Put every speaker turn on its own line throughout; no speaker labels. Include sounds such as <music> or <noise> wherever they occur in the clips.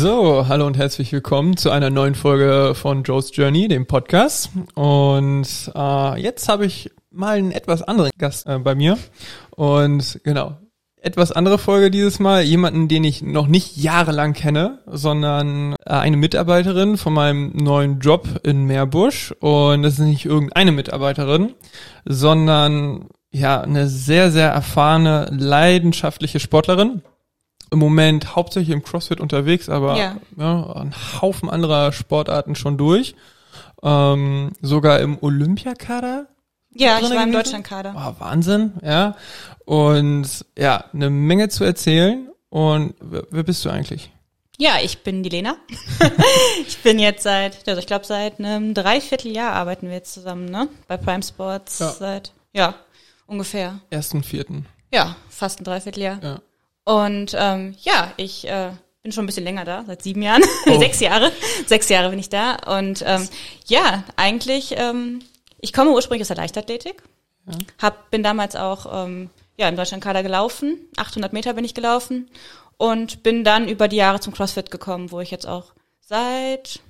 So, hallo und herzlich willkommen zu einer neuen Folge von Joe's Journey, dem Podcast. Und äh, jetzt habe ich mal einen etwas anderen Gast äh, bei mir. Und genau, etwas andere Folge dieses Mal. Jemanden, den ich noch nicht jahrelang kenne, sondern äh, eine Mitarbeiterin von meinem neuen Job in Meerbusch. Und das ist nicht irgendeine Mitarbeiterin, sondern ja, eine sehr, sehr erfahrene, leidenschaftliche Sportlerin im Moment hauptsächlich im CrossFit unterwegs, aber
Ja.
ja, ein Haufen anderer Sportarten schon durch. Ähm, sogar im Olympiakader.
Ja, ich war im. Deutschlandkader.
Oh, Wahnsinn, ja. Und ja, eine Menge zu erzählen. Und wer, wer bist du eigentlich?
Ja, ich bin die Lena. <laughs> ich bin jetzt seit, also ich glaube seit einem Dreivierteljahr arbeiten wir jetzt zusammen, ne? Bei Prime Sports
Ja.
seit, ja, ungefähr.
Ersten, vierten.
Ja, fast ein Dreivierteljahr.
Ja.
Und ähm, ja, ich äh, bin schon ein bisschen länger da, seit sieben Jahren, <laughs>
Oh.
sechs Jahre, sechs Jahre bin ich da. Und ähm, ja, eigentlich, ähm, ich komme ursprünglich aus der Leichtathletik, hab, bin damals auch ähm, ja im Deutschlandkader gelaufen, 800 Meter bin ich gelaufen und bin dann über die Jahre zum CrossFit gekommen, wo ich jetzt auch seit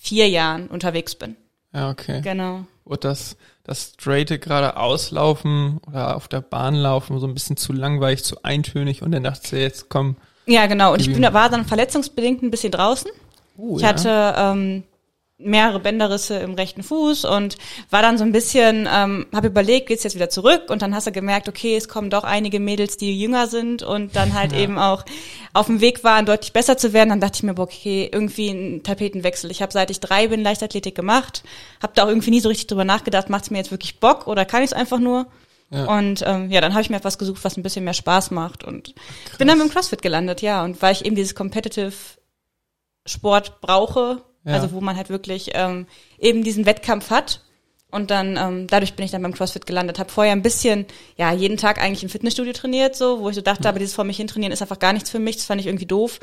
vier Jahren unterwegs bin.
Ja, okay.
Genau.
Und das, das straighte gerade auslaufen oder auf der Bahn laufen, so ein bisschen zu langweilig, zu eintönig und dann dachte ich, jetzt komm.
Ja, genau. Und ich bin, war dann verletzungsbedingt ein bisschen draußen.
Uh,
Ich
ja.
hatte ähm, mehrere Bänderrisse im rechten Fuß und war dann so ein bisschen, ähm, habe überlegt, geht's jetzt wieder zurück? Und dann hast du gemerkt, okay, es kommen doch einige Mädels, die jünger sind und dann halt <laughs> eben auch auf dem Weg waren, deutlich besser zu werden. Dann dachte ich mir, boah, okay, irgendwie ein Tapetenwechsel. Ich habe seit ich drei bin Leichtathletik gemacht, habe da auch irgendwie nie so richtig drüber nachgedacht, macht's mir jetzt wirklich Bock oder kann ich es einfach nur?
Ja.
Und ähm, ja, dann habe ich mir etwas gesucht, was ein bisschen mehr Spaß macht und bin dann mit dem CrossFit gelandet, ja. Und weil ich eben dieses Competitive Sport brauche,
Ja.
also wo man halt wirklich ähm, eben diesen Wettkampf hat. Und dann, ähm, dadurch bin ich dann beim CrossFit gelandet. Habe vorher ein bisschen, ja, jeden Tag eigentlich im Fitnessstudio trainiert, so, wo ich so dachte, aber dieses vor mich hin trainieren ist einfach gar nichts für mich. Das fand ich irgendwie doof.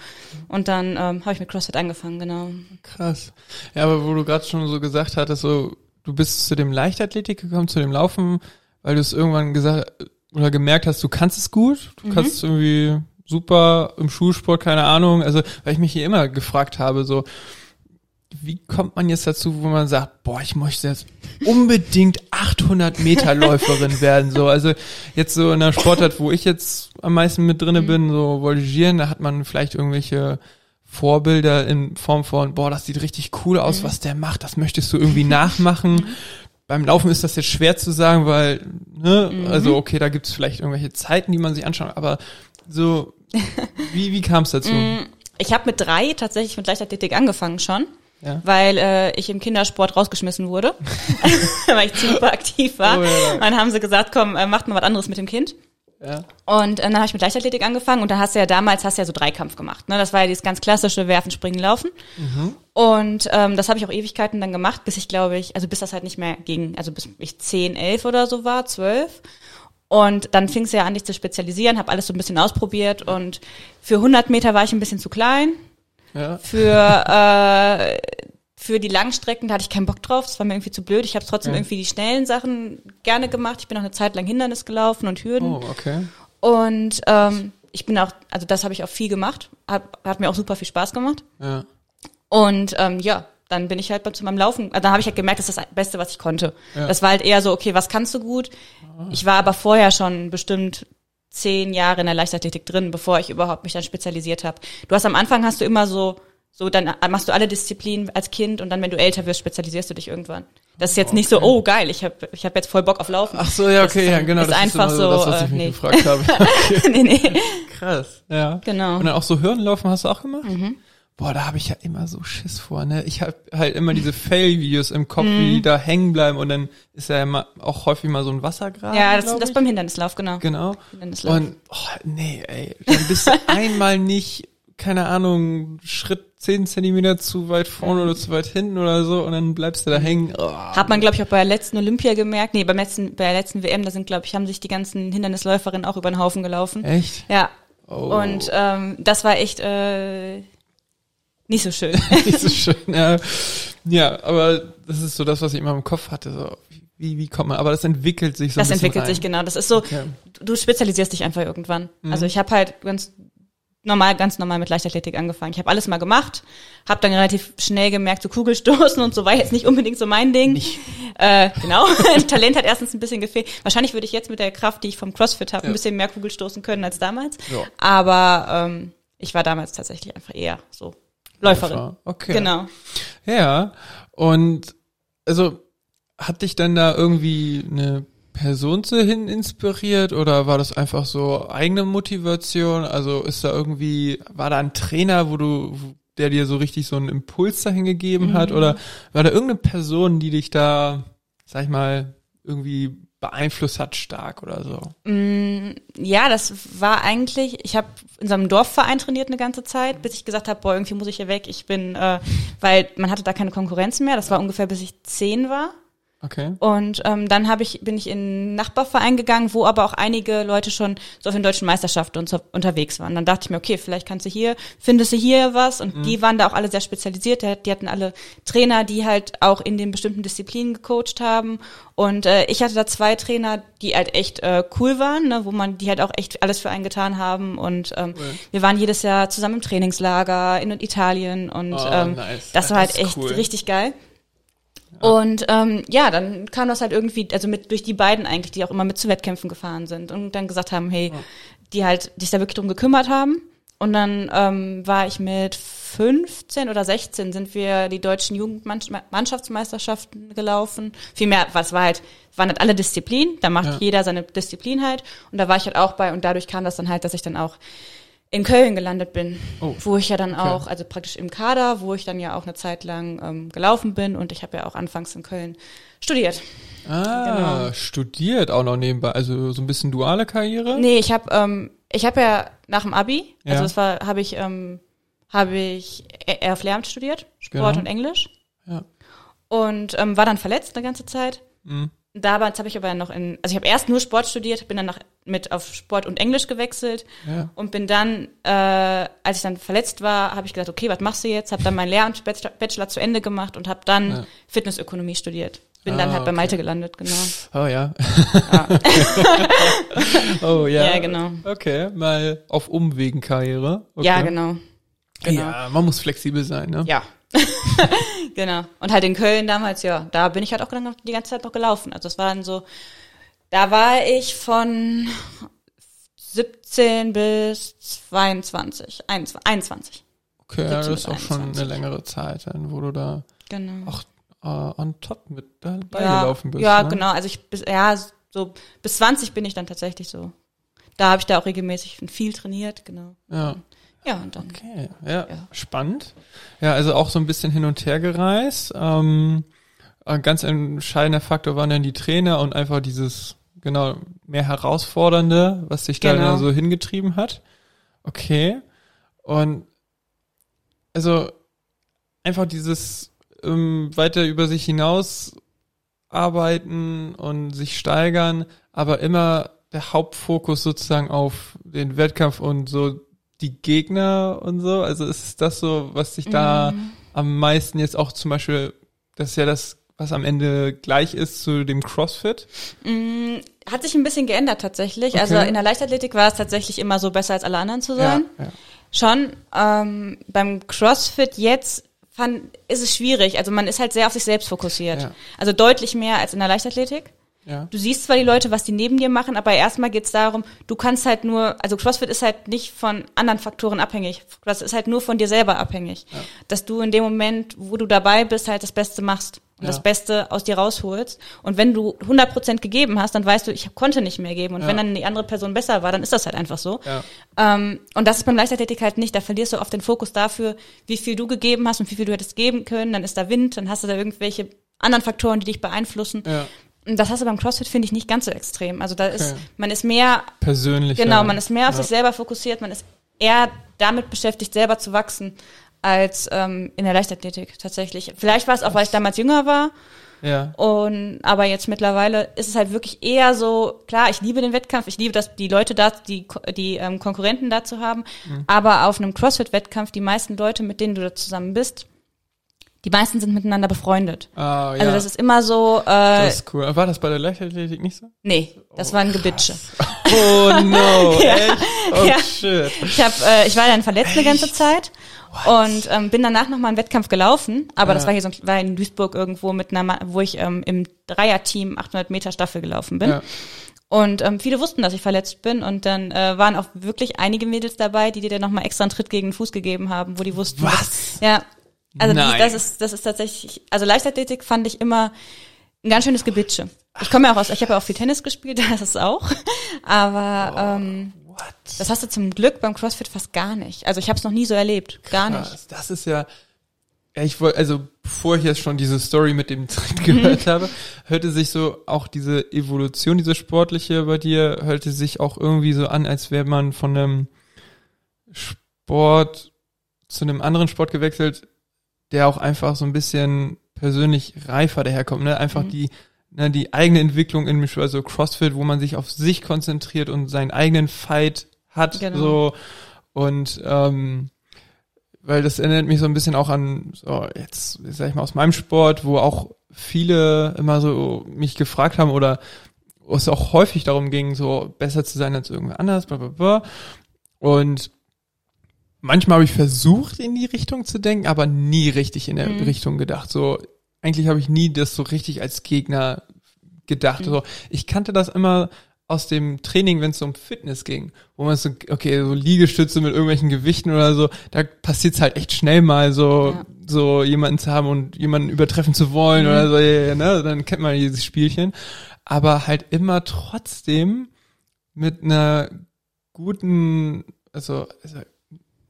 Und dann ähm, habe ich mit CrossFit angefangen, genau.
Krass. Ja, aber wo du gerade schon so gesagt hattest, so du bist zu dem Leichtathletik gekommen, zu dem Laufen, weil du es irgendwann gesagt oder gemerkt hast, du kannst es gut, du kannst irgendwie super im Schulsport, keine Ahnung. Also, weil ich mich hier immer gefragt habe, so wie kommt man jetzt dazu, wo man sagt, boah, ich möchte jetzt unbedingt 800 Meter Läuferin werden, so. Also, jetzt so in der Sportart, wo ich jetzt am meisten mit drinne bin, so Voltigieren, da hat man vielleicht irgendwelche Vorbilder in Form von, boah, das sieht richtig cool aus, was der macht, das möchtest du irgendwie nachmachen. Beim Laufen ist das jetzt schwer zu sagen, weil, ne, also okay, da gibt es vielleicht irgendwelche Zeiten, die man sich anschaut, aber so, <laughs> wie, wie kam es dazu?
Ich habe mit drei tatsächlich mit Leichtathletik angefangen schon,
Ja.
weil äh, ich im Kindersport rausgeschmissen wurde, <laughs> <laughs> weil ich super aktiv war.
Oh ja.
Und dann haben sie gesagt, komm, äh, macht mal was anderes mit dem Kind.
Ja.
Und äh, dann habe ich mit Leichtathletik angefangen und da hast du ja damals hast du ja so Dreikampf gemacht. Ne? Das war ja dieses ganz klassische Werfen, Springen, Laufen. Und ähm, das habe ich auch Ewigkeiten dann gemacht, bis ich glaube ich, also bis das halt nicht mehr ging, also bis ich 10, 11 oder so war, 12. Und dann fing es ja an, dich zu spezialisieren, habe alles so ein bisschen ausprobiert und für 100 Meter war ich ein bisschen zu klein.
Ja.
Für äh, für die Langstrecken, da hatte ich keinen Bock drauf, das war mir irgendwie zu blöd. Ich habe trotzdem
Ja.
irgendwie die schnellen Sachen gerne gemacht. Ich bin auch eine Zeit lang Hindernis gelaufen und Hürden.
Oh, okay.
Und ähm, ich bin auch, also das habe ich auch viel gemacht, hat, hat mir auch super viel Spaß gemacht.
Ja.
Und ähm, ja, dann bin ich halt zu meinem Laufen, also dann habe ich halt gemerkt, das ist das Beste, was ich konnte.
Ja.
Das war halt eher so, okay, was kannst du gut? Ich war aber vorher schon bestimmt zehn Jahre in der Leichtathletik drin, bevor ich überhaupt mich dann spezialisiert habe. Du hast am Anfang hast du immer so, so dann machst du alle Disziplinen als Kind und dann, wenn du älter wirst, spezialisierst du dich irgendwann. Das ist jetzt nicht so, oh geil, ich habe ich hab jetzt voll Bock auf Laufen.
Ach so, ja,
Das
okay,
ist
ja, genau.
Ist
das
einfach
ist
so,
immer so, das, was
äh,
ich mich
nee.
gefragt habe. <laughs> Okay.
nee, nee.
Krass, ja.
Genau.
Und dann auch so Hürdenlaufen hast du auch gemacht?
Mhm.
Boah, da habe ich ja immer so Schiss vor, ne? Ich habe halt immer diese Fail-Videos im Kopf,
Mhm.
wie die da hängen bleiben und dann ist ja immer auch häufig mal so ein Wassergraben.
Ja, das, das beim Hindernislauf, genau.
Genau.
Hindernislauf.
Und oh, nee, ey, dann bist du <laughs> einmal nicht keine Ahnung, Schritt zehn Zentimeter zu weit vorne oder zu weit hinten oder so und dann bleibst du da hängen. Oh.
Hat man, glaube ich, auch bei der letzten Olympia gemerkt. Nee, beim letzten, bei der letzten WM, da sind, glaube ich, haben sich die ganzen Hindernisläuferinnen auch über den Haufen gelaufen.
Echt?
Ja.
Oh.
Und ähm, das war echt äh, nicht so schön. <laughs>
Nicht so schön, ja. Ja, aber das ist so das, was ich immer im Kopf hatte. So, wie, wie kommt man? Aber das entwickelt sich so
das
ein bisschen
entwickelt
rein.
sich genau. Das ist so,
Okay.
du spezialisierst dich einfach irgendwann. Also ich habe halt ganz normal, ganz normal mit Leichtathletik angefangen. Ich habe alles mal gemacht, habe dann relativ schnell gemerkt, so Kugelstoßen und so war jetzt nicht unbedingt so mein Ding. Äh, genau. <laughs> Talent hat erstens ein bisschen gefehlt. Wahrscheinlich würde ich jetzt mit der Kraft, die ich vom CrossFit habe,
Ja.
ein bisschen mehr Kugelstoßen können als damals.
Ja.
Aber ähm, ich war damals tatsächlich einfach eher so Läuferin.
Okay.
Genau.
Ja, und also hat dich dann da irgendwie eine Person zu hin inspiriert oder war das einfach so eigene Motivation? Also ist da irgendwie, war da ein Trainer, wo du, der dir so richtig so einen Impuls dahin gegeben hat
Mhm.
oder war da irgendeine Person, die dich da, sag ich mal, irgendwie beeinflusst hat stark oder so?
Ja, das war eigentlich, ich habe in so einem Dorfverein trainiert eine ganze Zeit, bis ich gesagt habe, boah, irgendwie muss ich hier weg. Ich bin, äh, weil man hatte da keine Konkurrenz mehr. Das war ungefähr bis ich zehn war.
Okay.
Und ähm, dann hab ich, bin ich in einen Nachbarverein gegangen, wo aber auch einige Leute schon so auf den deutschen Meisterschaften und so unterwegs waren. Dann dachte ich mir, okay, vielleicht kannst du hier, findest du hier was. Und die waren da auch alle sehr spezialisiert. Die, hatten alle Trainer, die halt auch in den bestimmten Disziplinen gecoacht haben. Und äh, ich hatte da zwei Trainer, die halt echt äh, cool waren, ne, wo man die halt auch echt alles für einen getan haben. Und ähm, wir waren jedes Jahr zusammen im Trainingslager in Italien und
Oh,
ähm,
nice.
das war halt
Das
echt
cool.
richtig geil. Und ähm, ja, dann kam das halt irgendwie, also mit durch die beiden eigentlich, die auch immer mit zu Wettkämpfen gefahren sind und dann gesagt haben, hey, die halt sich da wirklich drum gekümmert haben. Und dann ähm, war ich mit 15 oder 16 sind wir die deutschen Jugendmannschaftsmeisterschaften gelaufen. Vielmehr, was war halt, waren halt alle Disziplinen, da macht
Ja.
jeder seine Disziplin halt. Und da war ich halt auch bei und dadurch kam das dann halt, dass ich dann auch in Köln gelandet bin,
Oh,
wo ich ja dann
okay.
auch, also praktisch im Kader, wo ich dann ja auch eine Zeit lang ähm, gelaufen bin und ich habe ja auch anfangs in Köln studiert.
Ah,
Genau.
studiert auch noch nebenbei, also so ein bisschen duale Karriere?
Nee, ich habe ähm, ich habe ja nach dem Abi, also
Ja.
das war habe ich ähm, habe ich eher auf Lehramt studiert, Sport
Genau.
und Englisch
Ja.
und ähm, war dann verletzt eine ganze Zeit.
Mhm.
Damals habe ich aber noch in, also ich habe erst nur Sport studiert, bin dann nach, mit auf Sport und Englisch gewechselt
Ja.
und bin dann, äh, als ich dann verletzt war, habe ich gedacht, okay, was machst du jetzt? Habe dann meinen Lehramt Bachelor, Bachelor zu Ende gemacht und habe dann
Ja.
Fitnessökonomie studiert. Bin dann
Ah,
halt bei
okay.
Malte gelandet, genau.
Oh ja. <laughs> oh ja.
Ja, genau.
Okay, mal auf Umwegen Karriere. Okay.
Ja, genau. Genau.
Ja, man muss flexibel sein, ne?
Ja. <laughs> genau. Und halt in Köln damals, ja, da bin ich halt auch die ganze Zeit noch gelaufen. Also es waren so, da war ich von 17 bis 22, 21. 21.
Okay, ja, das
17
ist auch schon eine
21.
längere Zeit, dann, wo du da
Genau.
auch äh, on top mit dabei
ja,
gelaufen bist.
Ja,
ne?
genau. Also ich bis ja so bis 20 bin ich dann tatsächlich so. Da habe ich da auch regelmäßig viel trainiert, genau.
Ja.
Ja, und dann
Okay, ja,
Ja.
spannend. Ja, also auch so ein bisschen hin und her gereist. Ähm, ein ganz entscheidender Faktor waren dann die Trainer und einfach dieses, genau, mehr herausfordernde, was dich da
Genau.
so hingetrieben hat. Okay. Und also einfach dieses ähm, weiter über sich hinaus arbeiten und sich steigern, aber immer der Hauptfokus sozusagen auf den Wettkampf und so die Gegner und so. Also ist das so, was dich da
Mhm.
am meisten jetzt auch zum Beispiel, das ist ja das, was am Ende gleich ist zu dem CrossFit.
Mm, Hat sich ein bisschen geändert tatsächlich.
Okay.
Also in der Leichtathletik war es tatsächlich immer so besser als alle anderen zu sein.
Ja, ja.
Schon. Ähm, beim CrossFit jetzt fand, ist es schwierig. Also man ist halt sehr auf sich selbst fokussiert.
Ja.
Also deutlich mehr als in der Leichtathletik.
Ja.
Du siehst zwar die Leute, was die neben dir machen, aber erstmal geht's darum, du kannst halt nur, also CrossFit ist halt nicht von anderen Faktoren abhängig. Das ist halt nur von dir selber abhängig. Dass du in dem Moment, wo du dabei bist, halt das Beste machst und
Ja.
das Beste aus dir rausholst. Und wenn du 100% gegeben hast, dann weißt du, ich konnte nicht mehr geben. Und
Ja.
wenn dann die andere Person besser war, dann ist das halt einfach so.
Ja.
Ähm, und das ist beim Leichtathletik halt nicht. Da verlierst du oft den Fokus dafür, wie viel du gegeben hast und wie viel du hättest geben können. Dann ist da Wind, dann hast du da irgendwelche anderen Faktoren, die dich beeinflussen. Das hast du beim CrossFit, finde ich, nicht ganz so extrem. Also da ist,
Okay.
man ist mehr,
Persönlich.
genau, man ist mehr auf
ja.
sich selber fokussiert, man ist eher damit beschäftigt, selber zu wachsen, als ähm, in der Leichtathletik tatsächlich. Vielleicht war es auch, weil ich damals jünger war.
Ja.
Und aber jetzt mittlerweile ist es halt wirklich eher so, klar, ich liebe den Wettkampf, ich liebe das, die Leute da, die, die ähm, Konkurrenten da zu haben,
Mhm.
aber auf einem CrossFit-Wettkampf, die meisten Leute, mit denen du da zusammen bist, die meisten sind miteinander befreundet.
Ah, ja.
Also das ist immer so, äh,
das ist cool. War das bei der Leichtathletik nicht so?
nee, das waren Gebitsche.
Oh no, <laughs>
Ja.
echt? Oh
Ja.
shit.
Ich hab, äh, ich war dann verletzt eine ganze Zeit und ähm, bin danach nochmal einen Wettkampf gelaufen, aber das
Ja.
war hier so ein- war in Duisburg irgendwo mit einer, Ma- wo ich ähm, im Dreierteam 800 Meter Staffel gelaufen bin.
Ja.
Und ähm, viele wussten, dass ich verletzt bin und dann äh, waren auch wirklich einige Mädels dabei, die dir dann nochmal extra einen Tritt gegen den Fuß gegeben haben, wo die wussten.
Was?
Ja. Also
Nein.
das ist das ist tatsächlich, also Leichtathletik fand ich immer ein ganz schönes Gebitsche. Ich komme ja auch aus, ich habe ja auch viel Tennis gespielt, <laughs> das ist auch. Aber ähm,
What?
das hast du zum Glück beim CrossFit fast gar nicht. Also ich habe es noch nie so erlebt, gar nicht.
Krass, das ist ja. Ja, ich wollte, also bevor ich jetzt schon diese Story mit dem <laughs> Tritt gehört habe, hörte sich so auch diese Evolution, diese sportliche bei dir, hörte sich auch irgendwie so an, als wäre man von einem Sport zu einem anderen Sport gewechselt, der auch einfach so ein bisschen persönlich reifer daherkommt, ne? Einfach
Mhm.
die, ne, die eigene Entwicklung in also CrossFit, wo man sich auf sich konzentriert und seinen eigenen Fight hat,
Genau.
so und ähm, weil das erinnert mich so ein bisschen auch an, so jetzt sag ich mal aus meinem Sport, wo auch viele immer so mich gefragt haben oder wo es auch häufig darum ging, so besser zu sein als irgendwer anders, bla bla bla. Und manchmal habe ich versucht, in die Richtung zu denken, aber nie richtig in der
Mhm.
Richtung gedacht. So, eigentlich habe ich nie das so richtig als Gegner gedacht.
Mhm.
So, ich kannte das immer aus dem Training, wenn es um Fitness ging, wo man so, okay, so Liegestütze mit irgendwelchen Gewichten oder so, da passiert's halt echt schnell mal so,
Ja.
so jemanden zu haben und jemanden übertreffen zu wollen
Mhm.
oder so, ja, ja, ne, dann kennt man dieses Spielchen. Aber halt immer trotzdem mit einer guten, also, also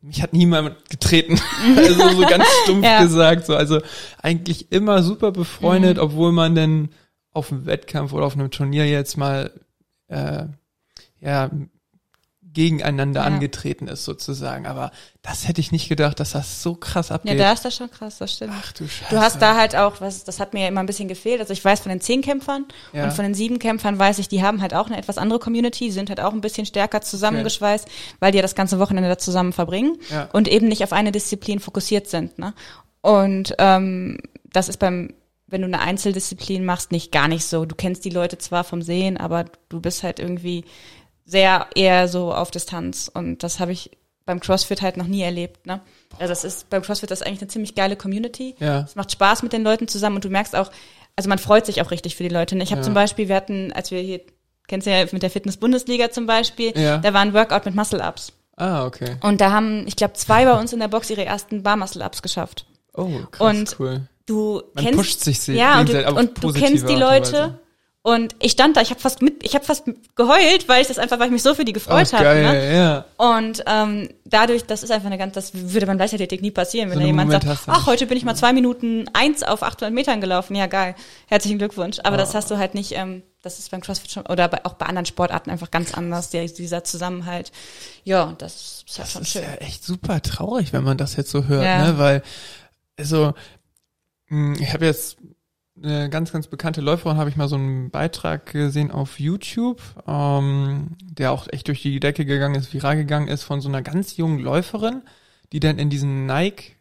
mich hat niemand getreten. <laughs> <laughs> also so ganz stumpf
Ja.
gesagt. So, also eigentlich immer super befreundet,
Mhm.
obwohl man dann auf einem Wettkampf oder auf einem Turnier jetzt mal äh, ja gegeneinander
Ja.
angetreten ist sozusagen. Aber das hätte ich nicht gedacht, dass das so krass
Ja,
abgeht.
da ist das schon krass, das stimmt.
Ach du Scheiße.
Du hast da halt auch, was, das hat mir ja immer ein bisschen gefehlt. Also ich weiß von den zehn Kämpfern
Ja.
und von den sieben Kämpfern weiß ich, die haben halt auch eine etwas andere Community, sind halt auch ein bisschen stärker zusammengeschweißt, weil die ja das ganze Wochenende da zusammen verbringen
Ja.
und eben nicht auf eine Disziplin fokussiert sind. Ne? Und ähm, das ist beim, wenn du eine Einzeldisziplin machst, nicht gar nicht so. Du kennst die Leute zwar vom Sehen, aber du bist halt irgendwie sehr eher so auf Distanz. Und das habe ich beim CrossFit halt noch nie erlebt. Ne? Also das ist beim CrossFit das ist eigentlich eine ziemlich geile Community.
Ja.
Es macht Spaß mit den Leuten zusammen und du merkst auch, also man freut sich auch richtig für die Leute. ne? Ich habe
Ja.
zum Beispiel, wir hatten, als wir hier, kennst du ja mit der Fitness-Bundesliga zum Beispiel,
Ja.
da war ein Workout mit Muscle-Ups.
Ah, okay.
Und da haben, ich glaube, zwei bei uns in der Box ihre ersten Bar-Muscle-Ups geschafft.
Oh, krass,
Und
cool.
Du
Man
kennst,
pusht sich
ja, und du, und du kennst die Leute. Und ich stand da, ich habe fast mit, ich habe fast geheult, weil ich das einfach, weil ich mich so für die gefreut habe. Ne?
ja.
Und ähm, dadurch, das ist einfach eine ganz, das würde beim Leichtathletik nie passieren, wenn
So
da jemand
Moment
sagt, ach, heute bin ich mal zwei Minuten eins auf 800 Metern gelaufen. Ja, geil, herzlichen Glückwunsch. Aber das
Oh.
hast du halt nicht, ähm, das ist beim CrossFit schon, oder bei, auch bei anderen Sportarten einfach ganz anders, der, dieser Zusammenhalt. Ja, das ist ja
Das
schon
ist
schön.
ja echt super traurig, wenn man das jetzt so hört,
Ja.
ne? Weil, also, mh, ich habe jetzt eine ganz, ganz bekannte Läuferin, habe ich mal so einen Beitrag gesehen auf YouTube, ähm, der auch echt durch die Decke gegangen ist, viral gegangen ist, von so einer ganz jungen Läuferin, die dann in diesen Nike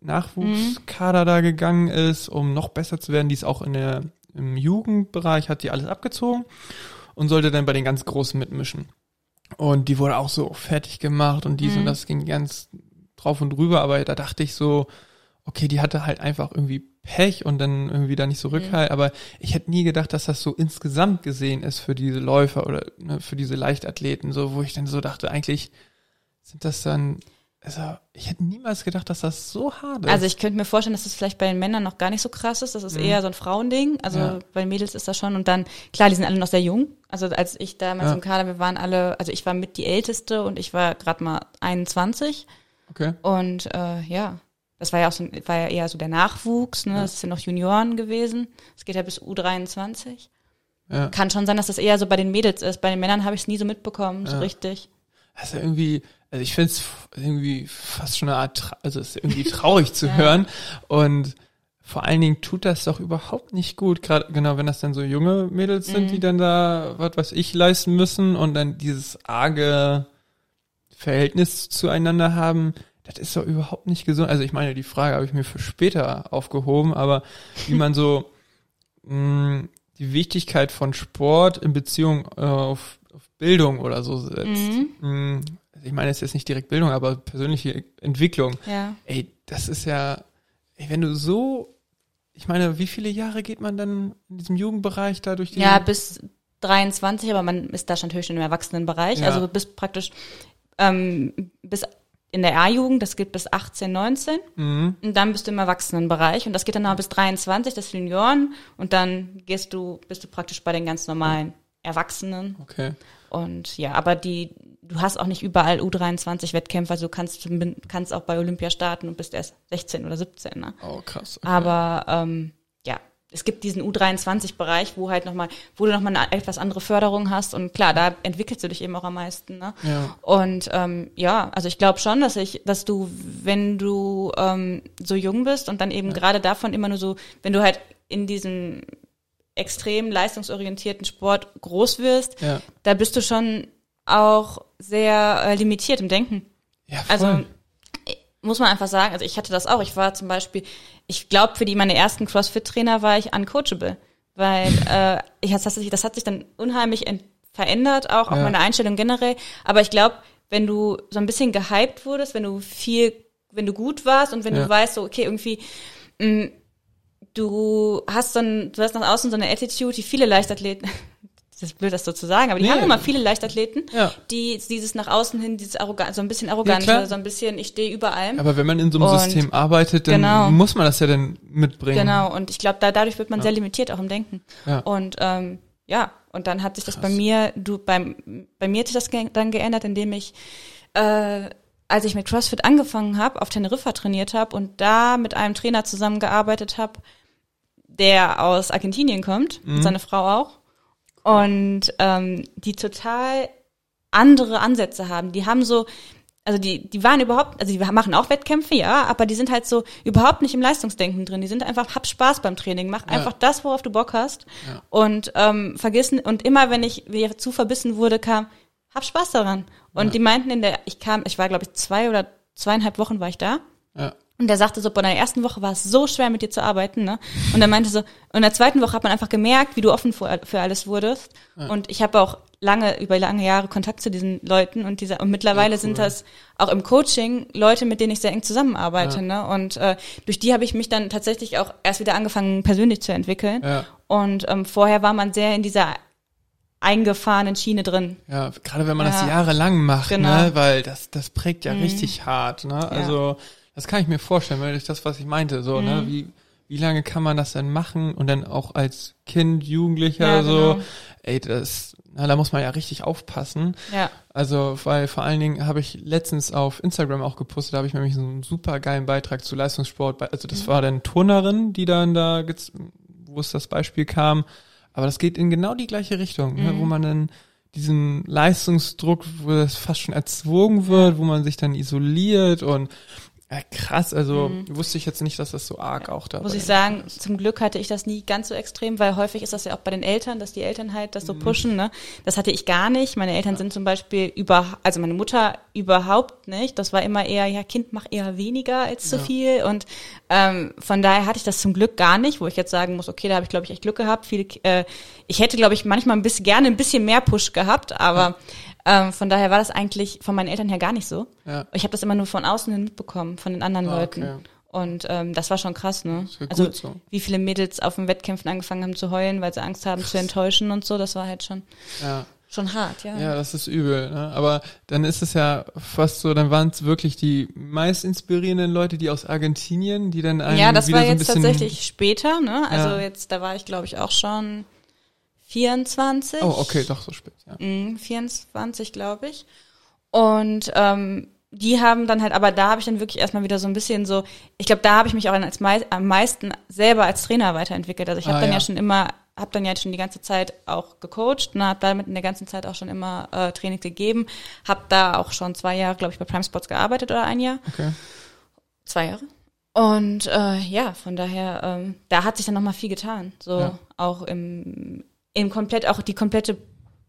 Nachwuchskader da gegangen ist, um noch besser zu werden. Die ist auch in der, im Jugendbereich, hat die alles abgezogen und sollte dann bei den ganz Großen mitmischen. Und die wurde auch so fertig gemacht und dies
Mhm.
und das ging ganz drauf und drüber, aber da dachte ich so, okay, die hatte halt einfach irgendwie Pech und dann irgendwie da nicht so Rückhalt, aber ich hätte nie gedacht, dass das so insgesamt gesehen ist für diese Läufer oder ne, für diese Leichtathleten, so, wo ich dann so dachte, eigentlich sind das dann, also ich hätte niemals gedacht, dass das so hart ist.
Also ich könnte mir vorstellen, dass das vielleicht bei den Männern noch gar nicht so krass ist. Das ist
Mhm.
eher so ein Frauending. Also
Ja.
bei Mädels ist das schon. Und dann, klar, die sind alle noch sehr jung. Also als ich damals
Ja.
im Kader, wir waren alle, also ich war mit die Älteste und ich war gerade mal 21.
okay.
Und äh, ja, das war ja auch so, war ja eher so der Nachwuchs. Ne?
Ja.
Das ja noch Junioren gewesen. Es geht ja bis U23.
Ja.
Kann schon sein, dass das eher so bei den Mädels ist. Bei den Männern habe ich es nie so mitbekommen, so
Ja.
richtig.
also irgendwie, also ich finde es irgendwie fast schon eine Art, also es ist irgendwie traurig zu <laughs> hören und vor allen Dingen tut das doch überhaupt nicht gut, gerade genau, wenn das dann so junge Mädels sind, mhm. die dann da, was weiß ich, leisten müssen und dann dieses arge Verhältnis zueinander haben, das ist doch überhaupt nicht gesund. Also ich meine, die Frage habe ich mir für später aufgehoben, aber wie man so mh, <laughs> mm, die Wichtigkeit von Sport in Beziehung äh, auf, auf Bildung oder so setzt. Mhm. Mh, mm, ich meine, es ist jetzt nicht direkt Bildung, aber persönliche Entwicklung.
Ja.
Ey, das ist ja, ey, wenn du so ich meine, wie viele Jahre geht man dann in diesem Jugendbereich da durch die?
Ja, bis 23, aber man ist da schon natürlich schon im Erwachsenenbereich. Ja. Also bis praktisch ähm, bis in der A-Jugend, das geht bis 18, 19. Mhm. Und dann bist du im Erwachsenenbereich und das geht dann noch bis 23, das Junioren. Und dann gehst du, bist du praktisch bei den ganz normalen Erwachsenen.
Okay.
Und ja, aber die, du hast auch nicht überall U23-Wettkämpfe, also du kannst, kannst auch bei Olympia starten und bist erst 16 oder 17. Ne?
Oh, krass.
Okay. Aber ähm, es gibt diesen U23-Bereich, wo halt nochmal, wo du nochmal eine etwas andere Förderung hast und klar, da entwickelst du dich eben auch am meisten. Ne?
Ja.
Und ähm, ja, also ich glaube schon, dass ich, dass du, wenn du ähm, so jung bist und dann eben ja. gerade davon immer nur so, wenn du halt in diesem extrem leistungsorientierten Sport groß wirst,
ja.
da bist du schon auch sehr äh, limitiert im Denken.
Ja, voll.
Also muss man einfach sagen, also ich hatte das auch. Ich war zum Beispiel, ich glaube, für die meine ersten CrossFit-Trainer war ich uncoachable, weil <laughs> äh, ich, das, hat sich, das hat sich dann unheimlich verändert, auch, auch ja. meine Einstellung generell. Aber ich glaube, wenn du so ein bisschen gehypt wurdest, wenn du viel, wenn du gut warst und wenn ja. du weißt, so, okay, irgendwie, mh, mm, du hast so ein, du hast nach außen so eine Attitude, die viele Leichtathleten, das ist blöd, das so zu sagen, aber die nee. haben immer viele Leichtathleten,
ja.
die dieses nach außen hin, dieses arrogant, so ein bisschen arrogant, ja, so ein bisschen, ich stehe über allem.
Aber wenn man in so einem und System arbeitet, dann genau. muss man das ja dann mitbringen.
Genau, und ich glaube, da, dadurch wird man
ja.
sehr limitiert auch im Denken.
Ja.
Und ähm, ja, und dann hat sich Krass. das bei mir, du, beim, bei mir hat sich das ge dann geändert, indem ich äh, als ich mit CrossFit angefangen habe, auf Teneriffa trainiert habe und da mit einem Trainer zusammengearbeitet habe, der aus Argentinien kommt, mhm. seine Frau auch und ähm, die total andere Ansätze haben. Die haben so, also die, die waren überhaupt, also die machen auch Wettkämpfe, ja, aber die sind halt so überhaupt nicht im Leistungsdenken drin. Die sind einfach, hab Spaß beim Training, mach ja. einfach das, worauf du Bock hast.
Ja.
Und ähm, vergessen, und immer wenn ich wie zu verbissen wurde, kam, hab Spaß daran. Und ja. die meinten in der, ich kam, ich war, glaube ich, zwei oder zweieinhalb Wochen war ich da.
Ja.
Und der sagte so, bei der ersten Woche war es so schwer, mit dir zu arbeiten, ne? Und er meinte so, in der zweiten Woche hat man einfach gemerkt, wie du offen für, alles wurdest. Ja. Und ich habe auch lange, über lange Jahre Kontakt zu diesen Leuten und dieser, und mittlerweile ja, cool. sind das auch im Coaching Leute, mit denen ich sehr eng zusammenarbeite, ja. ne? Und äh, durch die habe ich mich dann tatsächlich auch erst wieder angefangen, persönlich zu entwickeln.
Ja.
Und ähm, vorher war man sehr in dieser eingefahrenen Schiene drin.
Ja, gerade wenn man das jahrelang macht, genau. ne? Weil das, das prägt ja mhm. richtig hart, ne? Also das kann ich mir vorstellen, weil ich das, was ich meinte, so, ne, mhm. ne, wie, wie lange kann man das denn machen und dann auch als Kind, Jugendlicher, ja, so, genau. ey, das, na, da muss man ja richtig aufpassen.
Ja.
Also, weil vor allen Dingen habe ich letztens auf Instagram auch gepostet, da habe ich nämlich so einen super geilen Beitrag zu Leistungssport, also das mhm. war dann Turnerin, die dann da, wo es das Beispiel kam, aber das geht in genau die gleiche Richtung, mhm. ne, wo mhm. man dann diesen Leistungsdruck, wo das fast schon erzwungen wird, wo man sich dann isoliert und ja, krass, also mhm. wusste ich jetzt nicht, dass das so arg auch da
Muss ich sagen, ist. zum Glück hatte ich das nie ganz so extrem, weil häufig ist das ja auch bei den Eltern, dass die Eltern halt das so mhm. pushen, ne? Das hatte ich gar nicht. Meine Eltern ja. sind zum Beispiel über, also meine Mutter überhaupt nicht. Das war immer eher, ja, Kind mach eher weniger als zu ja. viel. Und ähm, von daher hatte ich das zum Glück gar nicht, wo ich jetzt sagen muss, okay, da habe ich, glaube ich, echt Glück gehabt. Viele, äh, ich hätte, glaube ich, manchmal ein bisschen gerne ein bisschen mehr Push gehabt, aber ja ähm, von daher war das eigentlich von meinen Eltern her gar nicht so.
Ja.
Ich habe das immer nur von außen hin mitbekommen, von den anderen ah, Leuten. Okay. Und ähm, das war schon krass, ne? Also
so.
wie viele Mädels auf den Wettkämpfen angefangen haben zu heulen, weil sie Angst haben krass. zu enttäuschen und so, das war halt schon
ja.
schon hart, ja.
Ja, das ist übel. Ne? Aber dann ist es ja fast so, dann waren es wirklich die meist inspirierenden Leute, die aus Argentinien, die dann einen
Ja, das
war
so jetzt tatsächlich später, ne? Also ja. jetzt, da war ich glaube ich auch schon 24.
Oh, okay, doch so spät, ja.
24, glaube ich. Und ähm, die haben dann halt, aber da habe ich dann wirklich erstmal wieder so ein bisschen so, ich glaube, da habe ich mich auch als mei am meisten selber als Trainer weiterentwickelt. Also ich habe ah, dann ja. ja. schon immer habe dann ja schon die ganze Zeit auch gecoacht und habe damit in der ganzen Zeit auch schon immer äh, Training gegeben. Habe da auch schon zwei Jahre, glaube ich, bei Prime Sports gearbeitet oder ein Jahr.
Okay.
Zwei Jahre. Und äh, ja, von daher, ähm, da hat sich dann nochmal viel getan. So
Ja.
auch im, im komplett, auch die komplette,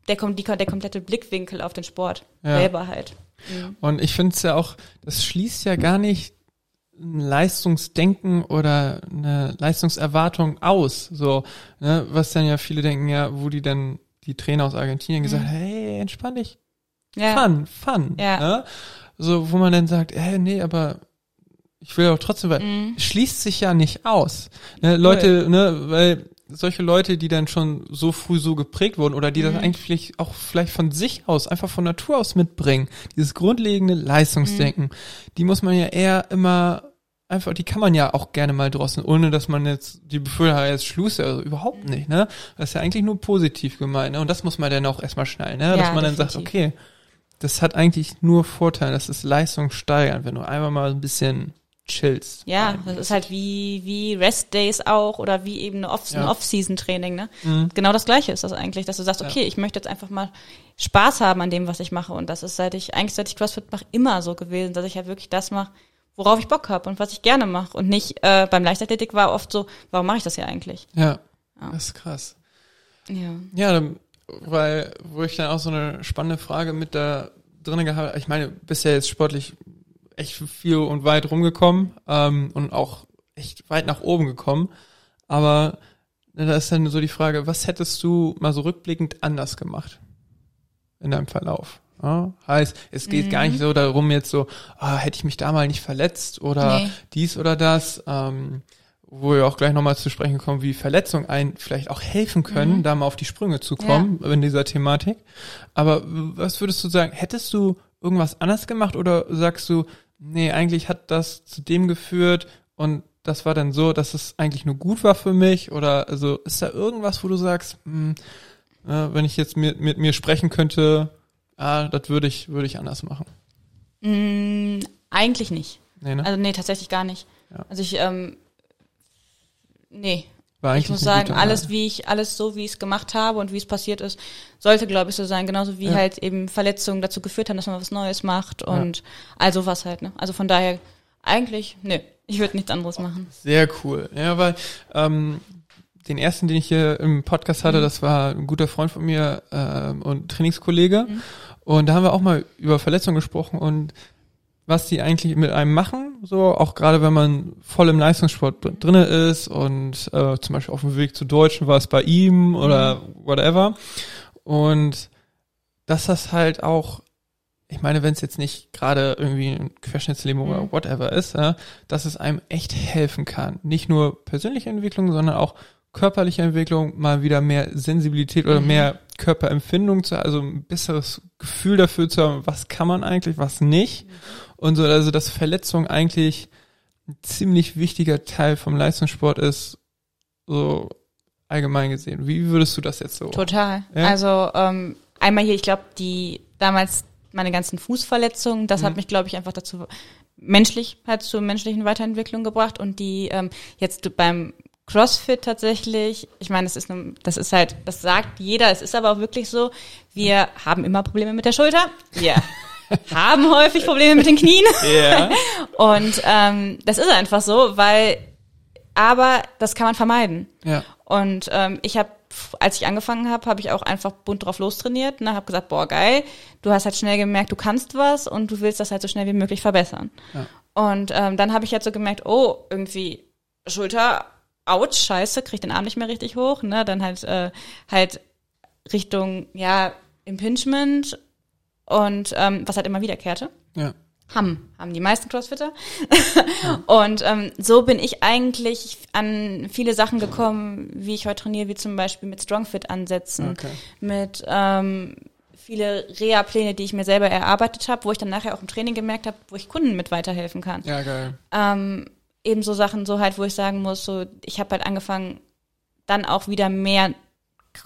der, die, der komplette Blickwinkel auf den Sport
Ja.
selber halt. Mhm.
Und ich finde es ja auch, das schließt ja gar nicht ein Leistungsdenken oder eine Leistungserwartung aus. So, ne, was dann ja viele denken, ja, wo die dann die Trainer aus Argentinien gesagt haben, hey, entspann dich,
Ja.
fun, fun.
Ja.
Ne? So, wo man dann sagt, hey, nee, aber ich will auch trotzdem, weil
Mhm.
schließt sich ja nicht aus. Ne, Leute, ne, weil solche Leute, die dann schon so früh so geprägt wurden oder die das
Mhm.
eigentlich auch vielleicht von sich aus, einfach von Natur aus mitbringen, dieses grundlegende Leistungsdenken,
Mhm.
die muss man ja eher immer einfach, die kann man ja auch gerne mal drosseln, ohne dass man jetzt die hat, jetzt Schluss, also überhaupt
Mhm.
nicht, ne? Das ist ja eigentlich nur positiv gemeint, ne? Und das muss man dann auch erstmal schnallen, ne?
Ja,
dass man dann sagt, okay, das hat eigentlich nur Vorteile, das ist Leistung steigern, wenn du einmal mal ein bisschen chillst.
Ja, das ist halt wie, wie Rest Days auch oder wie eben eine Off- ein
Ja.
Off-Season-Training, ne?
Mhm.
Genau das Gleiche ist das eigentlich, dass du sagst,
Ja.
okay, ich möchte jetzt einfach mal Spaß haben an dem, was ich mache. Und das ist seit ich, eigentlich seit ich CrossFit mache, immer so gewesen, dass ich halt wirklich das mache, worauf ich Bock habe und was ich gerne mache. Und nicht, äh, beim Leichtathletik war oft so, warum mache ich das hier eigentlich?
Ja,
Ja.
das ist krass.
Ja.
Ja, dann, weil, wo ich dann auch so eine spannende Frage mit da drinne gehabt habe, ich meine, bist ja jetzt sportlich echt viel und weit rumgekommen ähm, und auch echt weit nach oben gekommen, aber da ist dann so die Frage, was hättest du mal so rückblickend anders gemacht in deinem Verlauf? Ja, heißt, es geht
Mhm.
gar nicht so darum jetzt so, ah, hätte ich mich da mal nicht verletzt oder
Nee.
dies oder das, ähm, wo wir auch gleich nochmal zu sprechen kommen, wie Verletzungen einen vielleicht auch helfen können,
Mhm.
da mal auf die Sprünge zu kommen in dieser Thematik. Aber was würdest du sagen, hättest du irgendwas anders gemacht oder sagst du, nee, eigentlich hat das zu dem geführt und das war dann so, dass es eigentlich nur gut war für mich oder also ist da irgendwas, wo du sagst, hm, äh, wenn ich jetzt mit, mit mir sprechen könnte, ah, das würde ich, würde ich anders machen.
Mm, eigentlich nicht.
Nee, ne?
Also nee, tatsächlich gar nicht.
Ja.
Also ich, ähm, nee,
War
ich muss sagen, alles wie ich, alles so wie ich es gemacht habe und wie es passiert ist, sollte, glaube ich, so sein. Genauso wie
Ja.
halt eben Verletzungen dazu geführt haben, dass man was Neues macht und all sowas halt, ne? Also von daher, eigentlich, nö, ich würde nichts anderes machen.
Sehr cool. Ja, weil ähm, den ersten, den ich hier im Podcast
Mhm.
hatte, das war ein guter Freund von mir ähm, und Trainingskollege.
Mhm.
Und da haben wir auch mal über Verletzungen gesprochen und was die eigentlich mit einem machen, so auch gerade wenn man voll im Leistungssport dr- drinne ist und äh, zum Beispiel auf dem Weg zu Deutschen war es bei ihm oder
Mhm.
whatever. Und dass das halt auch, ich meine, wenn es jetzt nicht gerade irgendwie ein Querschnittslähmung
Mhm.
oder whatever ist, ja, dass es einem echt helfen kann. Nicht nur persönliche Entwicklung, sondern auch körperliche Entwicklung, mal wieder mehr Sensibilität oder
Mhm.
mehr Körperempfindung zu, also ein besseres Gefühl dafür zu haben, was kann man eigentlich, was nicht. Und so, also dass Verletzung eigentlich ein ziemlich wichtiger Teil vom Leistungssport ist, so allgemein gesehen. Wie würdest du das jetzt so?
Total.
Ja.
Also ähm, einmal hier, ich glaube, die damals meine ganzen Fußverletzungen, das
Mhm.
hat mich, glaube ich, einfach dazu menschlich halt zur menschlichen Weiterentwicklung gebracht und die ähm, jetzt beim CrossFit tatsächlich, ich meine, das ist eine, das ist halt, das sagt jeder, es ist aber auch wirklich so, wir haben immer Probleme mit der Schulter, wir <laughs> haben häufig Probleme mit den Knien
Ja.
und ähm, das ist einfach so, weil aber das kann man vermeiden.
ja.
Und ähm, ich habe, als ich angefangen habe, habe ich auch einfach bunt drauf lostrainiert. Ne, habe gesagt, boah geil, du hast halt schnell gemerkt, du kannst was und du willst das halt so schnell wie möglich verbessern.
Ja.
Und ähm, dann habe ich halt so gemerkt, oh irgendwie Schulter, ouch, scheiße, krieg den Arm nicht mehr richtig hoch. Ne, dann halt äh, halt Richtung ja Impingement und ähm, was halt immer wiederkehrte
Ja.
haben, haben die meisten Crossfitter. <laughs> Und ähm, so bin ich eigentlich an viele Sachen gekommen, wie ich heute trainiere, wie zum Beispiel mit Strongfit-Ansätzen,
Okay.
mit ähm, viele Reha-Pläne, die ich mir selber erarbeitet habe, wo ich dann nachher auch im Training gemerkt habe, wo ich Kunden mit weiterhelfen kann.
Ja, geil.
Ähm, eben so Sachen, so halt, wo ich sagen muss, so ich habe halt angefangen, dann auch wieder mehr